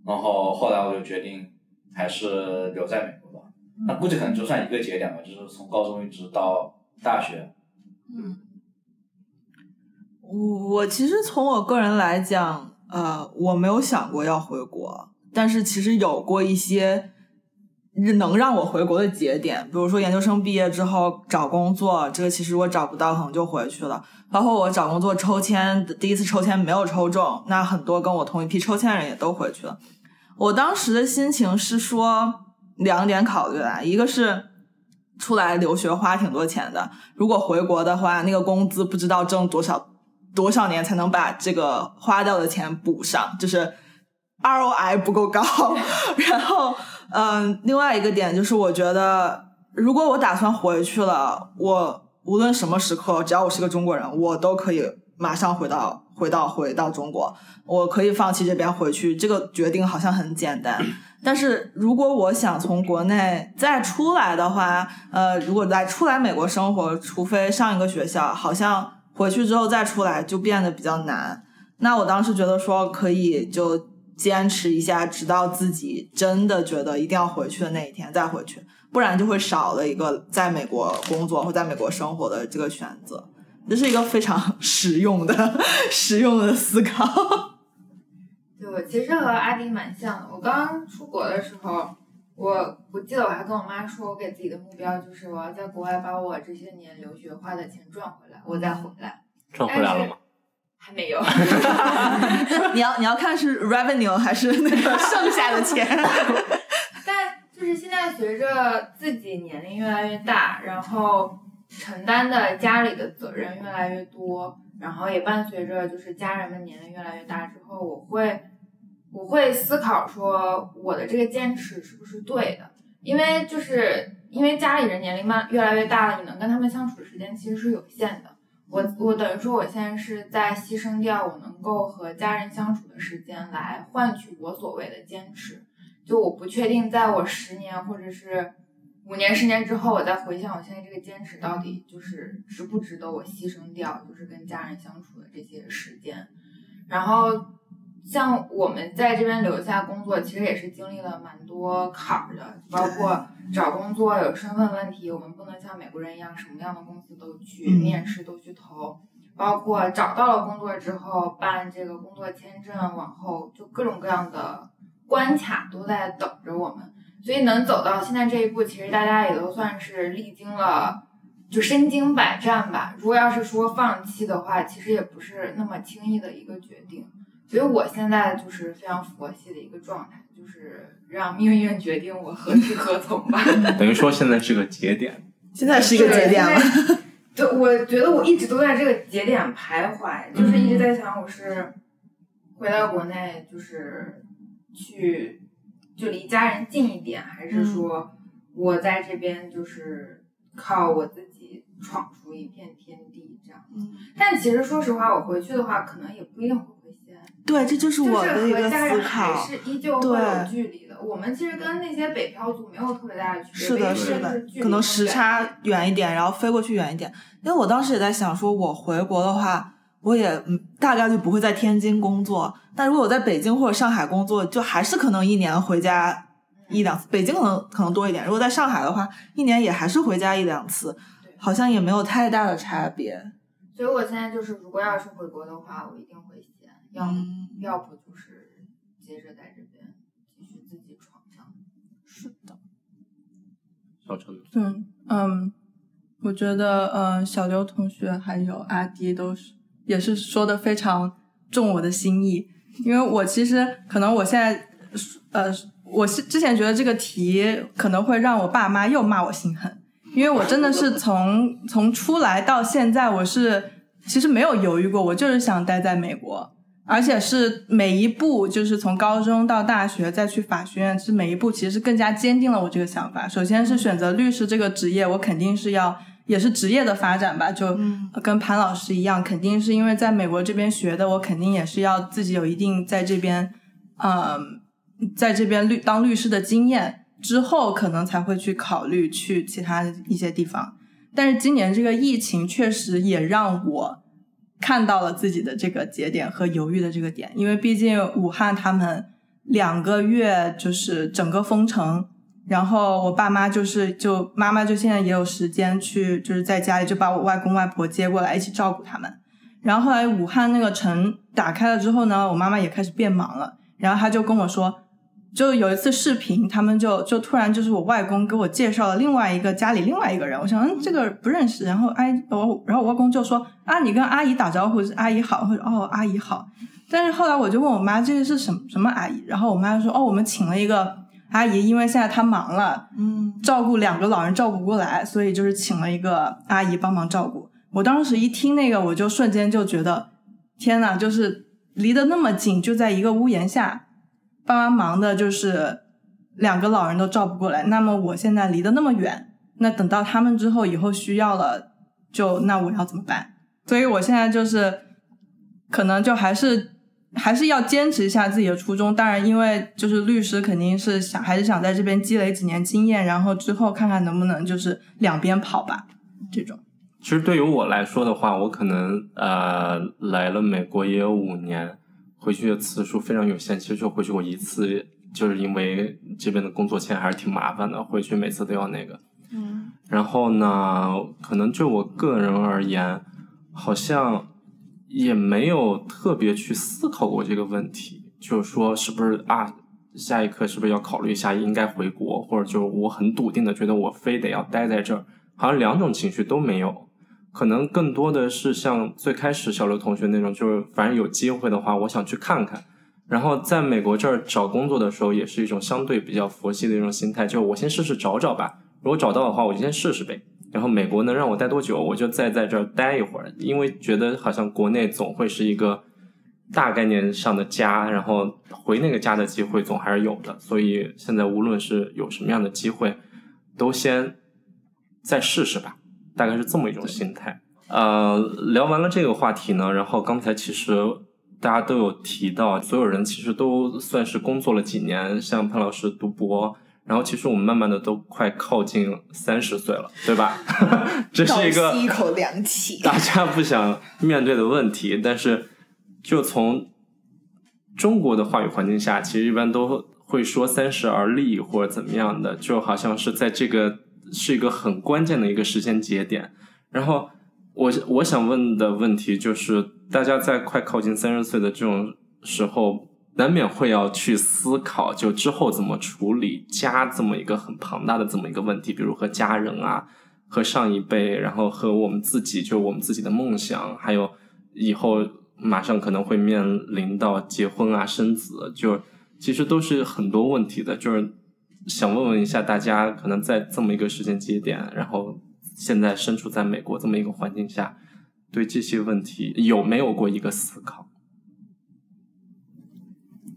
然后后来我就决定还是留在美国吧。那估计可能就算一个节点吧，就是从高中一直到大学。我我其实从我个人来讲，呃，我没有想过要回国，但是其实有过一些能让我回国的节点，比如说研究生毕业之后找工作，这个其实我找不到，可能就回去了。包括我找工作抽签，第一次抽签没有抽中，那很多跟我同一批抽签的人也都回去了。我当时的心情是说两点考虑啊，一个是出来留学花挺多钱的，如果回国的话，那个工资不知道挣多少多少年才能把这个花掉的钱补上，就是 ROI 不够高。然后，嗯，另外一个点就是，我觉得如果我打算回去了，我无论什么时刻，只要我是个中国人，我都可以马上回到回到回到中国，我可以放弃这边回去。这个决定好像很简单。但是如果我想从国内再出来的话，呃，如果再出来美国生活，除非上一个学校，好像回去之后再出来就变得比较难。那我当时觉得说可以就坚持一下，直到自己真的觉得一定要回去的那一天再回去，不然就会少了一个在美国工作或在美国生活的这个选择。这是一个非常实用的、实用的思考。对，我其实和阿迪蛮像的。我刚出国的时候，我我记得我还跟我妈说，我给自己的目标就是我要在国外把我这些年留学花的钱赚回来，我再回来。赚回来了吗？还没有。你要你要看是 revenue 还是那个剩下的钱？但就是现在随着自己年龄越来越大，然后承担的家里的责任越来越多，然后也伴随着就是家人们年龄越来越大之后，我会我会思考说我的这个坚持是不是对的，因为就是因为家里人年龄慢越来越大了，你能跟他们相处的时间其实是有限的。我我等于说我现在是在牺牲掉我能够和家人相处的时间，来换取我所谓的坚持。就我不确定，在我十年或者是五年、十年之后，我再回想我现在这个坚持到底就是值不值得我牺牲掉，就是跟家人相处的这些时间。然后像我们在这边留下工作，其实也是经历了蛮多坎儿的，包括找工作有身份问题，我们不能像美国人一样什么样的公司都去嗯面试都去投。包括找到了工作之后办这个工作签证，往后就各种各样的关卡都在等着我们，所以能走到现在这一步，其实大家也都算是历经了，就身经百战吧。如果要是说放弃的话，其实也不是那么轻易的一个决定。所以我现在就是非常佛系的一个状态，就是让命运决定我何去何从吧。等于说现在是个节点。现在是一个节点了。对。我觉得我一直都在这个节点徘徊，就是一直在想，我是回到国内，就是去就离家人近一点，还是说我在这边就是靠我自己闯出一片天地这样？嗯，但其实说实话，我回去的话，可能也不一定会。对，这就是我的一个思考。是依旧会有对距离的。我们其实跟那些北漂族没有特别大的区别，是的，是的可能时差远一点，然后飞过去远一点。因为我当时也在想，说我回国的话，我也嗯大概率不会在天津工作。但如果我在北京或者上海工作，就还是可能一年回家一两次。北京可能可能多一点，如果在上海的话，一年也还是回家一两次，好像也没有太大的差别。所以我现在就是，如果要是回国的话，我一定回西安，要、嗯要不就是接着在这边继续自己闯上。是的，小陈，对，嗯，我觉得呃，小刘同学还有阿迪都是也是说的非常中我的心意，因为我其实可能我现在呃，我是之前觉得这个题可能会让我爸妈又骂我心狠，因为我真的是从从出来到现在，我是其实没有犹豫过，我就是想待在美国。而且是每一步，就是从高中到大学再去法学院，是每一步其实是更加坚定了我这个想法。首先是选择律师这个职业，我肯定是要也是职业的发展吧，就嗯跟潘老师一样，肯定是因为在美国这边学的，我肯定也是要自己有一定在这边，嗯，在这边律当律师的经验之后，可能才会去考虑去其他一些地方。但是今年这个疫情确实也让我看到了自己的这个节点和犹豫的这个点，因为毕竟武汉他们两个月就是整个封城，然后我爸妈就是就妈妈就现在也有时间去就是在家里就把我外公外婆接过来一起照顾他们，然后后来武汉那个城打开了之后呢，我妈妈也开始变忙了，然后她就跟我说。就有一次视频，他们就就突然就是我外公给我介绍了另外一个家里另外一个人，我想嗯这个不认识，然后哎我然后我外公就说啊你跟阿姨打招呼是阿姨好，或者哦阿姨好，但是后来我就问我妈这个是什么什么阿姨，然后我妈说哦我们请了一个阿姨，因为现在她忙了，嗯照顾两个老人照顾不过来，所以就是请了一个阿姨帮忙照顾。我当时一听那个，我就瞬间就觉得天呐，就是离得那么近，就在一个屋檐下。爸妈忙的就是两个老人都照不过来，那么我现在离得那么远，那等到他们之后以后需要了，就那我要怎么办？所以我现在就是可能就还是还是要坚持一下自己的初衷。当然，因为就是律师肯定是想还是想在这边积累几年经验，然后之后看看能不能就是两边跑吧，这种。其实对于我来说的话，我可能呃来了美国也有五年，回去的次数非常有限，其实就回去过一次，就是因为这边的工作签还是挺麻烦的，回去每次都要那个。嗯然后呢，可能就我个人而言，好像也没有特别去思考过这个问题，就是说是不是啊，下一刻是不是要考虑一下应该回国，或者就是我很笃定的觉得我非得要待在这儿，好像两种情绪都没有。可能更多的是像最开始小刘同学那种，就是反正有机会的话，我想去看看。然后在美国这儿找工作的时候，也是一种相对比较佛系的一种心态，就我先试试找找吧。如果找到的话，我就先试试呗。然后美国能让我待多久，我就再在这儿待一会儿，因为觉得好像国内总会是一个大概念上的家，然后回那个家的机会总还是有的。所以现在无论是有什么样的机会，都先再试试吧，大概是这么一种心态。呃，聊完了这个话题呢，然后刚才其实。大家都有提到，所有人其实都算是工作了几年，像潘老师读博，然后其实我们慢慢的都快靠近三十岁了，对吧？这是一个吸一口凉气，大家不想面对的问题。但是，就从中国的话语环境下，其实一般都会说三十而立或者怎么样的，就好像是在这个是一个很关键的一个时间节点。然后，我我想问的问题就是。大家在快靠近三十岁的这种时候，难免会要去思考，就之后怎么处理家这么一个很庞大的这么一个问题，比如和家人啊，和上一辈，然后和我们自己，就我们自己的梦想，还有以后马上可能会面临到结婚啊、生子，就其实都是很多问题的。就是想问问一下大家，可能在这么一个时间节点，然后现在身处在美国这么一个环境下。对这些问题有没有过一个思考？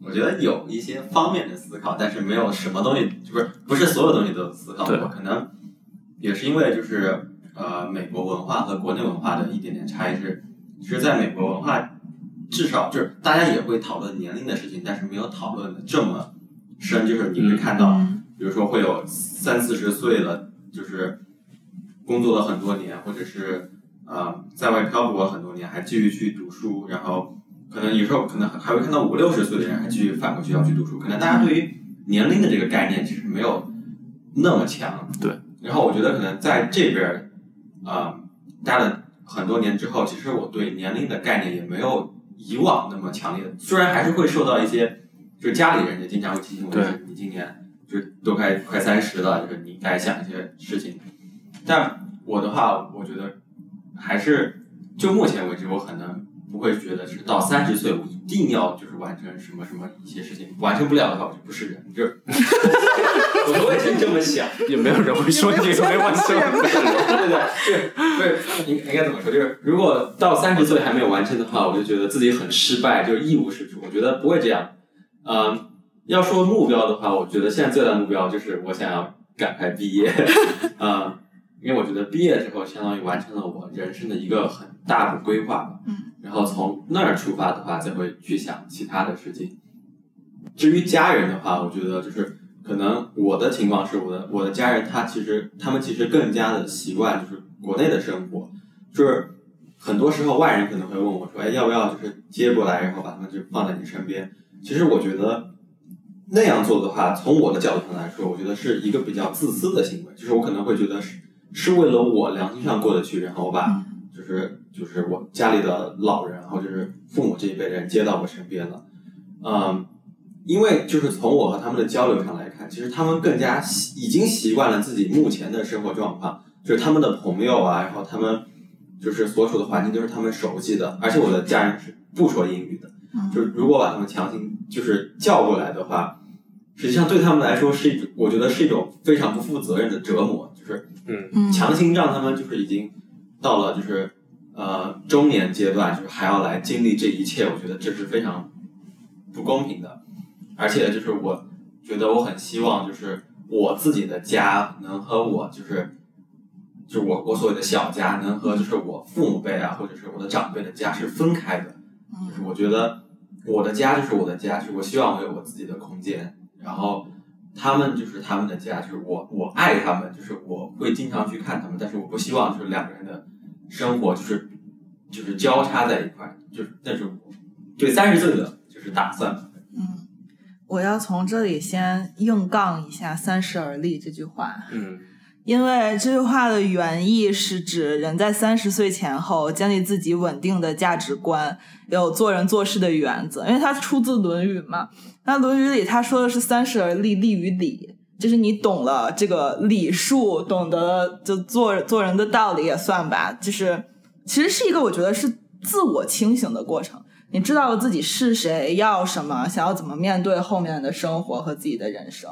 我觉得有一些方面的思考，但是没有什么东西，就是不是所有东西都有思考过。可能也是因为就是呃，美国文化和国内文化的一点点差异是，其实在美国文化至少就是大家也会讨论年龄的事情，但是没有讨论的这么深。就是你会看到，比如说会有三四十岁了，就是工作了很多年，或者是。啊，在外漂泊很多年，还继续去读书，然后可能有时候可能还会看到五六十岁的人还继续返回学校去读书。可能大家对于年龄的这个概念其实没有那么强。对。然后我觉得可能在这边啊待了很多年之后，其实我对年龄的概念也没有以往那么强烈。虽然还是会受到一些，就是家里人也经常会提醒我，就是你今年就是都快快三十了，就是你该想一些事情。但我的话，我觉得。还是就目前为止，我可能不会觉得是到三十岁我一定要就是完成什么什么一些事情，完成不了的话我就不是人，就是 我不会真这么想，也没有人会说你没完成，对对对，不是应应该怎么说？就是如果到三十岁还没有完成的话，我就觉得自己很失败，就是一无是处。我觉得不会这样。嗯，要说目标的话，我觉得现在最大的目标就是我想要赶快毕业，啊。因为我觉得毕业之后，相当于完成了我人生的一个很大的规划吧。嗯。然后从那儿出发的话，才会去想其他的事情。至于家人的话，我觉得就是可能我的情况是我的我的家人，他其实他们其实更加的习惯就是国内的生活，就是很多时候外人可能会问我说：“哎，要不要就是接过来，然后把他们就放在你身边？”其实我觉得那样做的话，从我的角度上来说，我觉得是一个比较自私的行为，就是我可能会觉得是。是为了我良心上过得去，然后我把就是就是我家里的老人，然后就是父母这一辈人接到我身边了，嗯，因为就是从我和他们的交流上来看，其实他们更加习已经习惯了自己目前的生活状况，就是他们的朋友啊，然后他们就是所处的环境都是他们熟悉的，而且我的家人是不说英语的，就是如果把他们强行就是叫过来的话，实际上对他们来说是一种，我觉得是一种非常不负责任的折磨。就是嗯，强行让他们就是已经到了就是呃中年阶段，就是还要来经历这一切，我觉得这是非常不公平的。而且就是我觉得我很希望就是我自己的家能和我就是就我我所谓的小家能和就是我父母辈啊或者是我的长辈的家是分开的。就是我觉得我的家就是我的家，就是我希望我有我自己的空间，然后。他们就是他们的家，就是我，我爱他们，就是我会经常去看他们，但是我不希望就是两个人的生活就是就是交叉在一块，就是但是我对三十岁的就是打算。嗯，我要从这里先硬杠一下“三十而立”这句话。嗯。因为这句话的原意是指人在三十岁前后建立自己稳定的价值观，有做人做事的原则。因为它出自《论语》嘛，那《论语》里他说的是“三十而立，立于礼”，就是你懂了这个礼数，懂得就做做人的道理也算吧。就是其实是一个我觉得是自我清醒的过程。你知道了自己是谁，要什么，想要怎么面对后面的生活和自己的人生。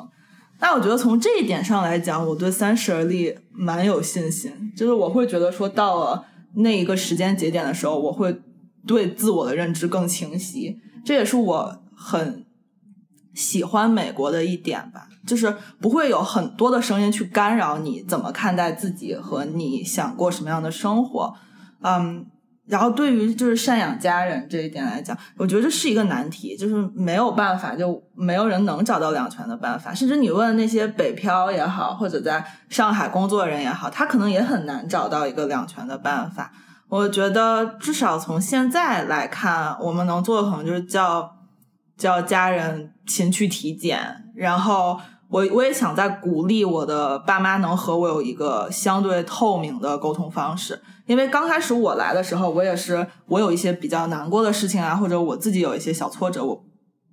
那我觉得从这一点上来讲，我对三十而立蛮有信心。就是我会觉得说，到了那一个时间节点的时候，我会对自我的认知更清晰。这也是我很喜欢美国的一点吧，就是不会有很多的声音去干扰你怎么看待自己和你想过什么样的生活。嗯。然后对于就是赡养家人这一点来讲，我觉得这是一个难题，就是没有办法，就没有人能找到两全的办法。甚至你问那些北漂也好，或者在上海工作人也好，他可能也很难找到一个两全的办法。我觉得至少从现在来看，我们能做的可能就是叫叫家人勤去体检，然后。我我也想在鼓励我的爸妈能和我有一个相对透明的沟通方式，因为刚开始我来的时候，我也是我有一些比较难过的事情啊，或者我自己有一些小挫折，我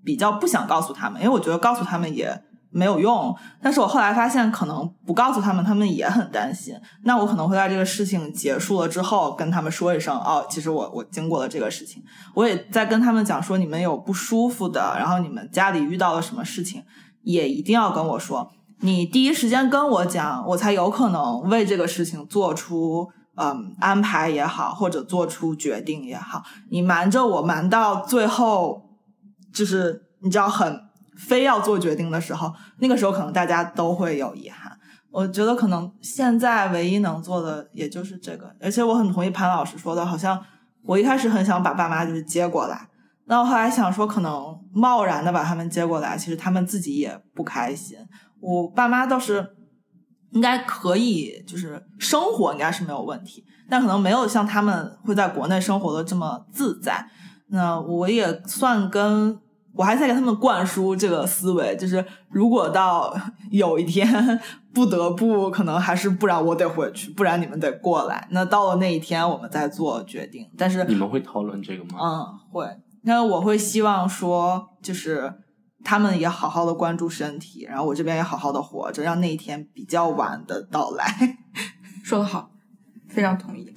比较不想告诉他们，因为我觉得告诉他们也没有用。但是我后来发现，可能不告诉他们，他们也很担心。那我可能会在这个事情结束了之后跟他们说一声，哦，其实我我经过了这个事情，我也在跟他们讲说，你们有不舒服的，然后你们家里遇到了什么事情。也一定要跟我说，你第一时间跟我讲，我才有可能为这个事情做出嗯安排也好，或者做出决定也好。你瞒着我，瞒到最后，就是你知道很非要做决定的时候，那个时候可能大家都会有遗憾。我觉得可能现在唯一能做的也就是这个，而且我很同意潘老师说的，好像我一开始很想把爸妈就是接过来。那我后来想说，可能贸然的把他们接过来，其实他们自己也不开心。我爸妈倒是应该可以，就是生活应该是没有问题，但可能没有像他们会在国内生活的这么自在。那我也算跟我还在给他们灌输这个思维，就是如果到 有一天 不得不，可能还是不然我得回去，不然你们得过来。那到了那一天，我们再做决定。但是你们会讨论这个吗？嗯，会。那我会希望说，就是他们也好好的关注身体，然后我这边也好好的活着，让那一天比较晚的到来。说的好，非常同意。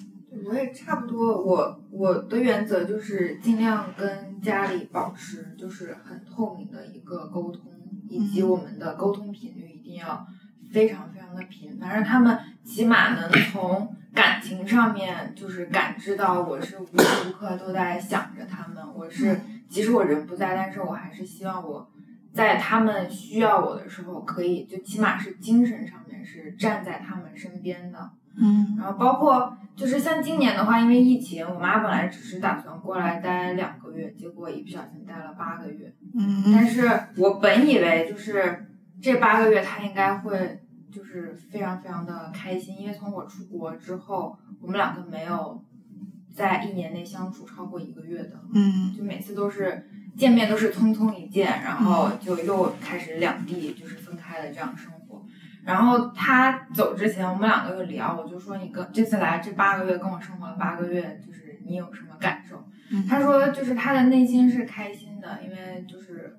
我也差不多，我我的原则就是尽量跟家里保持就是很透明的一个沟通，以及我们的沟通频率一定要非常非常的频繁，让他们起码能从。感情上面就是感知到我是无时无刻都在想着他们，我是即使我人不在，但是我还是希望我在他们需要我的时候，可以就起码是精神上面是站在他们身边的。嗯，然后包括就是像今年的话，因为疫情，我妈本来只是打算过来待两个月，结果一不小心待了八个月。嗯，但是我本以为就是这八个月她应该会。就是非常非常的开心，因为从我出国之后，我们两个没有在一年内相处超过一个月的，嗯，就每次都是见面都是匆匆一见，然后就又开始两地就是分开的这样生活。然后他走之前，我们两个就聊，我就说你跟这次来这八个月跟我生活了八个月，就是你有什么感受？他说就是他的内心是开心的，因为就是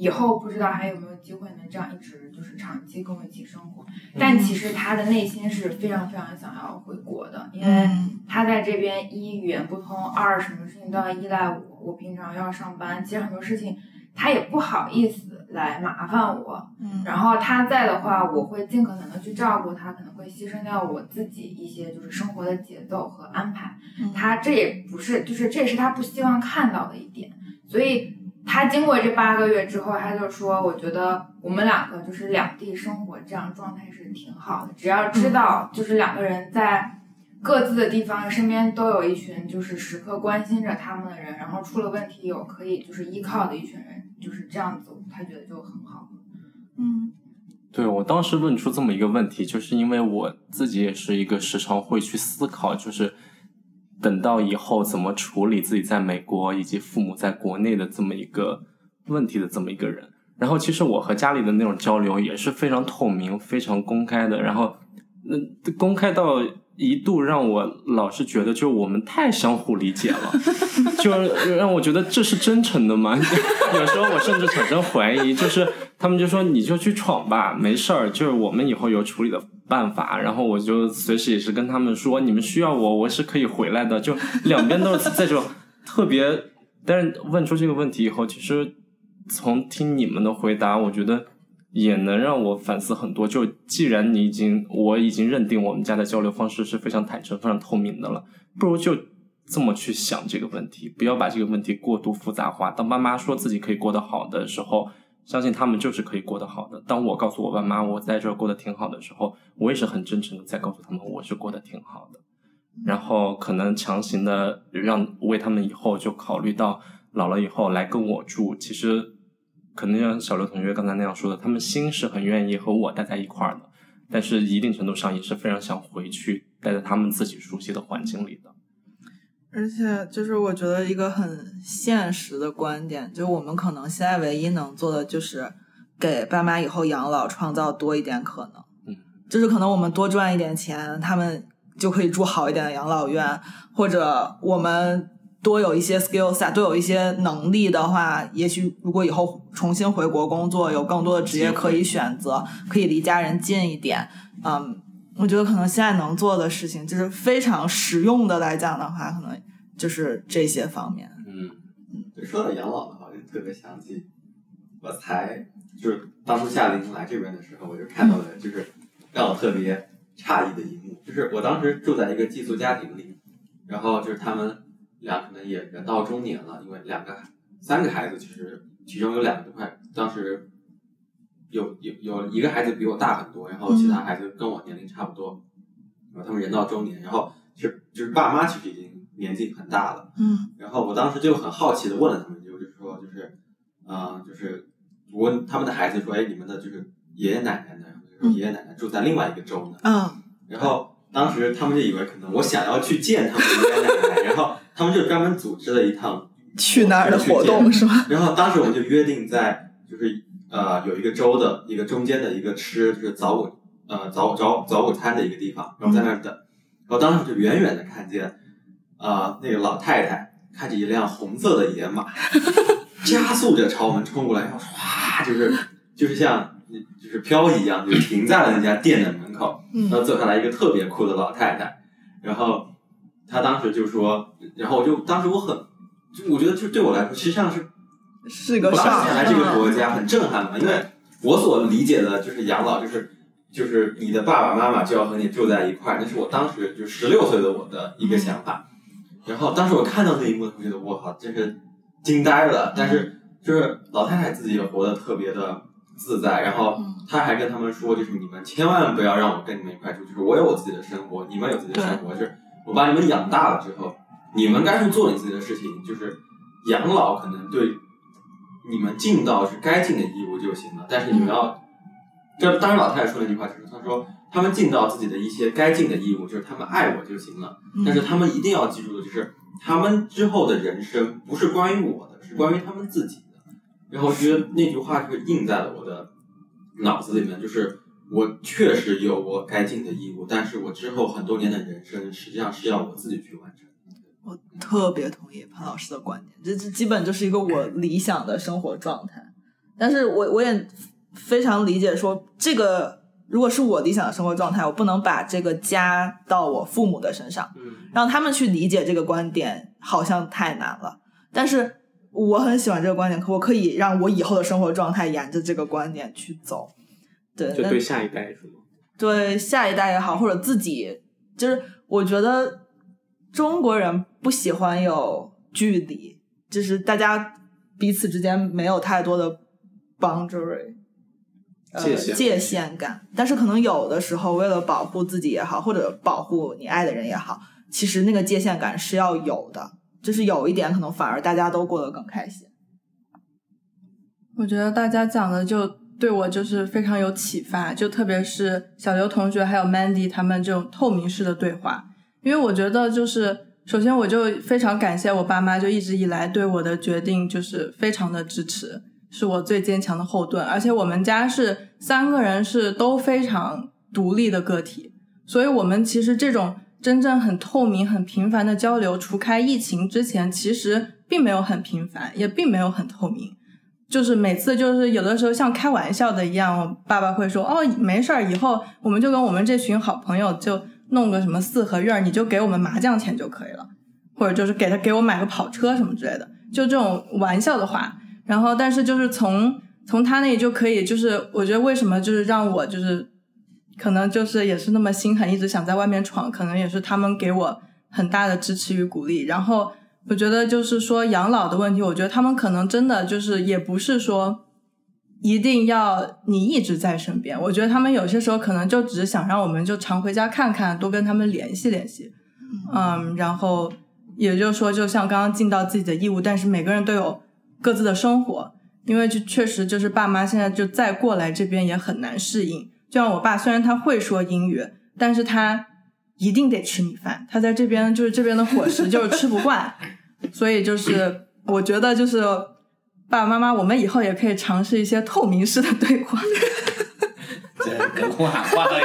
以后不知道还有没有机会能这样一直。就是长期跟我一起生活，但其实他的内心是非常非常想要回国的，因为他在这边一语言不通，二什么事情都要依赖我，我平常要上班，其实很多事情他也不好意思来麻烦我。嗯然后他在的话，我会尽可能的去照顾他，可能会牺牲掉我自己一些就是生活的节奏和安排。他这也不是，就是这也是他不希望看到的一点，所以。他经过这八个月之后，他就说：“我觉得我们两个就是两地生活这样状态是挺好的。只要知道，就是两个人在各自的地方身边都有一群就是时刻关心着他们的人，然后出了问题有可以就是依靠的一群人，就是这样子，他觉得就很好。”嗯，对我当时问出这么一个问题，就是因为我自己也是一个时常会去思考，就是。等到以后怎么处理自己在美国以及父母在国内的这么一个问题的这么一个人，然后其实我和家里的那种交流也是非常透明、非常公开的。然后，嗯，公开到一度让我老是觉得，就我们太相互理解了，就让我觉得这是真诚的吗？有时候我甚至产生怀疑，就是他们就说你就去闯吧，没事儿，就是我们以后有处理的办法。然后我就随时也是跟他们说，你们需要我，我是可以回来的。就两边都是这种特别，但是问出这个问题以后，其实从听你们的回答，我觉得。也能让我反思很多。就既然你已经，我已经认定我们家的交流方式是非常坦诚、非常透明的了，不如就这么去想这个问题，不要把这个问题过度复杂化。当爸妈说自己可以过得好的时候，相信他们就是可以过得好的。当我告诉我爸妈我在这儿过得挺好的时候，我也是很真诚的在告诉他们我是过得挺好的。然后可能强行的让为他们以后就考虑到老了以后来跟我住，其实。可能像小刘同学刚才那样说的，他们心是很愿意和我待在一块儿的，但是一定程度上也是非常想回去待在他们自己熟悉的环境里的。而且，就是我觉得一个很现实的观点，就是我们可能现在唯一能做的，就是给爸妈以后养老创造多一点可能。嗯，就是可能我们多赚一点钱，他们就可以住好一点的养老院，或者我们。多有一些 skill set，多有一些能力的话，也许如果以后重新回国工作，有更多的职业可以选择，可以离家人近一点。嗯，我觉得可能现在能做的事情，就是非常实用的来讲的话，可能就是这些方面。嗯嗯，说到养老的话，就特别想起，我才就是当初夏令营来这边的时候，我就看到了，就是让我特别诧异的一幕，就是我当时住在一个寄宿家庭里，然后就是他们。俩可能也人到中年了，因为两个、三个孩子，其实其中有两个都快，当时有有有一个孩子比我大很多，然后其他孩子跟我年龄差不多，然后他们人到中年，然后其实就是爸妈其实已经年纪很大了，嗯，然后我当时就很好奇的问了他们，就是说就是，嗯，就是我问他们的孩子说，哎，你们的就是爷爷奶奶呢？爷爷奶奶住在另外一个州呢，嗯，然后当时他们就以为可能我想要去见他们爷爷奶奶，然后。他们就专门组织了一趟去那儿的活动，是吗？然后当时我们就约定在，就是呃，有一个州的一个中间的一个吃，就是早午呃早早早午餐的一个地方，然后在那儿等。然后当时就远远的看见，啊，那个老太太开着一辆红色的野马，加速着朝我们冲过来，然后唰，就是就是像就是漂移一样，就停在了那家店的门口。然后走下来一个特别酷的老太太，然后。她当时就说，然后我就当时我很，就我觉得就对我来说，实际上是是个上来这个国家很震撼嘛，因为我所理解的就是养老就是就是你的爸爸妈妈就要和你住在一块儿，那是我当时就十六岁的我的一个想法。然后当时我看到那一幕，我觉得我靠，真是惊呆了。但是就是老太太自己也活得特别的自在，然后她还跟他们说，就是你们千万不要让我跟你们一块住，就是我有我自己的生活，你们有自己的生活，就是。我把你们养大了之后，你们该去做你自己的事情，就是养老可能对你们尽到是该尽的义务就行了。但是你们要，这当然老太太说了一句话就是，她说他们尽到自己的一些该尽的义务，就是他们爱我就行了。但是他们一定要记住的就是，他们之后的人生不是关于我的，是关于他们自己的。然后我觉得那句话是印在了我的脑子里面，就是。我确实有我该尽的义务，但是我之后很多年的人生实际上是要我自己去完成。我特别同意潘老师的观点，这这基本就是一个我理想的生活状态。但是我我也非常理解，说这个如果是我理想的生活状态，我不能把这个加到我父母的身上，让他们去理解这个观点，好像太难了。但是我很喜欢这个观点，可我可以让我以后的生活状态沿着这个观点去走。对就对下一代是吗？对下一代也好，或者自己，就是我觉得中国人不喜欢有距离，就是大家彼此之间没有太多的 boundary 界限界限感。但是可能有的时候，为了保护自己也好，或者保护你爱的人也好，其实那个界限感是要有的。就是有一点，可能反而大家都过得更开心。我觉得大家讲的就。对我就是非常有启发，就特别是小刘同学还有 Mandy 他们这种透明式的对话，因为我觉得就是首先我就非常感谢我爸妈，就一直以来对我的决定就是非常的支持，是我最坚强的后盾。而且我们家是三个人是都非常独立的个体，所以我们其实这种真正很透明、很频繁的交流，除开疫情之前，其实并没有很频繁，也并没有很透明。就是每次就是有的时候像开玩笑的一样，我爸爸会说：“哦，没事儿，以后我们就跟我们这群好朋友就弄个什么四合院，你就给我们麻将钱就可以了，或者就是给他给我买个跑车什么之类的，就这种玩笑的话。然后，但是就是从从他那里就可以，就是我觉得为什么就是让我就是可能就是也是那么心狠，一直想在外面闯，可能也是他们给我很大的支持与鼓励。然后。我觉得就是说养老的问题，我觉得他们可能真的就是也不是说一定要你一直在身边。我觉得他们有些时候可能就只是想让我们就常回家看看，多跟他们联系联系。嗯，然后也就是说，就像刚刚尽到自己的义务，但是每个人都有各自的生活，因为就确实就是爸妈现在就再过来这边也很难适应。就像我爸，虽然他会说英语，但是他。一定得吃米饭，他在这边就是这边的伙食就是吃不惯，所以就是我觉得就是爸爸妈妈，我们以后也可以尝试一些透明式的对话。这隔空喊话了。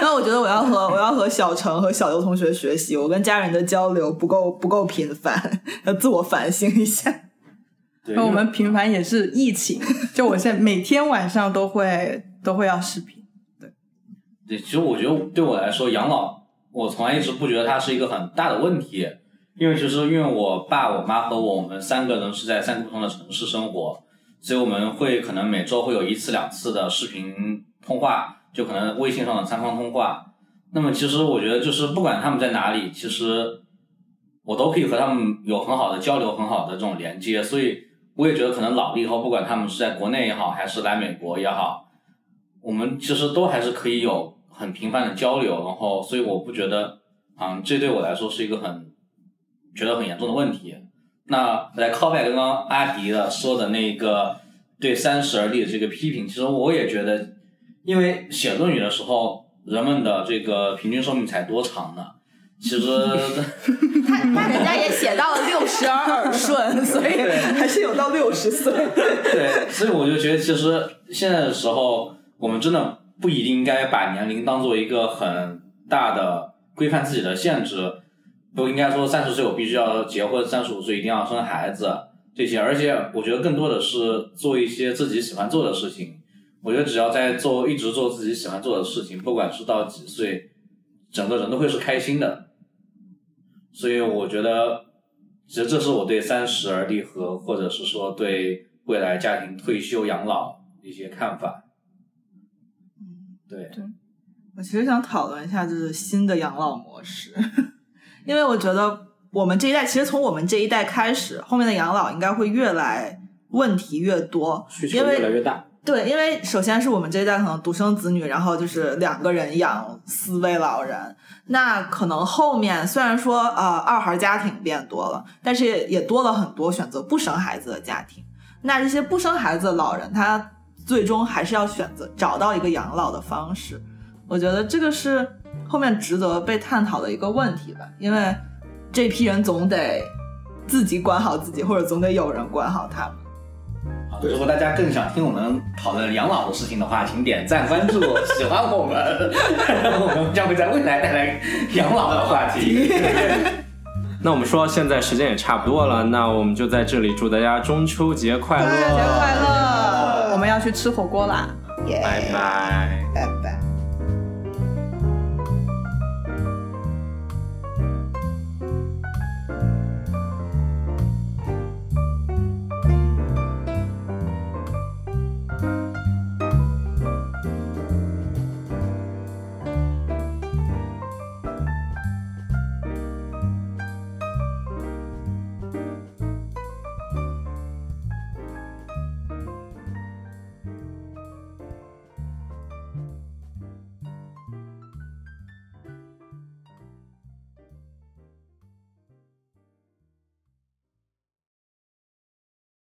那我觉得我要和我要和小程和小刘同学学习，我跟家人的交流不够不够频繁，要自我反省一下。那我们频繁也是疫情，就我现在每天晚上都会都会要视频。对，其实我觉得对我来说，养老我从来一直不觉得它是一个很大的问题，因为其实因为我爸、我妈和我，我们三个人是在三个不同的城市生活，所以我们会可能每周会有一次两次的视频通话，就可能微信上的三方通话。那么其实我觉得就是不管他们在哪里，其实我都可以和他们有很好的交流，很好的这种连接。所以我也觉得可能老了以后，不管他们是在国内也好，还是来美国也好，我们其实都还是可以有。很频繁的交流，然后所以我不觉得，嗯，这对我来说是一个很觉得很严重的问题。那来 callback 刚刚阿迪的说的那个对三十而立的这个批评，其实我也觉得，因为写论语的时候，人们的这个平均寿命才多长呢？其实 他他人家也写到了六十而耳顺，所以还是有到六十岁。对，所以我就觉得，其实现在的时候，我们真的。不一定应该把年龄当做一个很大的规范自己的限制，不应该说三十岁我必须要结婚，三十五岁一定要生孩子这些。而且我觉得更多的是做一些自己喜欢做的事情。我觉得只要在做，一直做自己喜欢做的事情，不管是到几岁，整个人都会是开心的。所以我觉得，其实这是我对三十而立和或者是说对未来家庭退休养老一些看法。对，我其实想讨论一下，就是新的养老模式，因为我觉得我们这一代，其实从我们这一代开始，后面的养老应该会越来问题越多，需求越来越大。对，因为首先是我们这一代可能独生子女，然后就是两个人养四位老人，那可能后面虽然说呃二孩家庭变多了，但是也多了很多选择不生孩子的家庭。那这些不生孩子的老人，他。最终还是要选择找到一个养老的方式，我觉得这个是后面值得被探讨的一个问题吧。因为这批人总得自己管好自己，或者总得有人管好他们。好，如果大家更想听我们讨论养老的事情的话，请点赞关注，喜欢我们，我们将会在未来带来养老的话题。那我们说现在时间也差不多了，那我们就在这里祝大家中秋节快乐，中秋节快乐。我们要去吃火锅啦！拜拜，拜拜。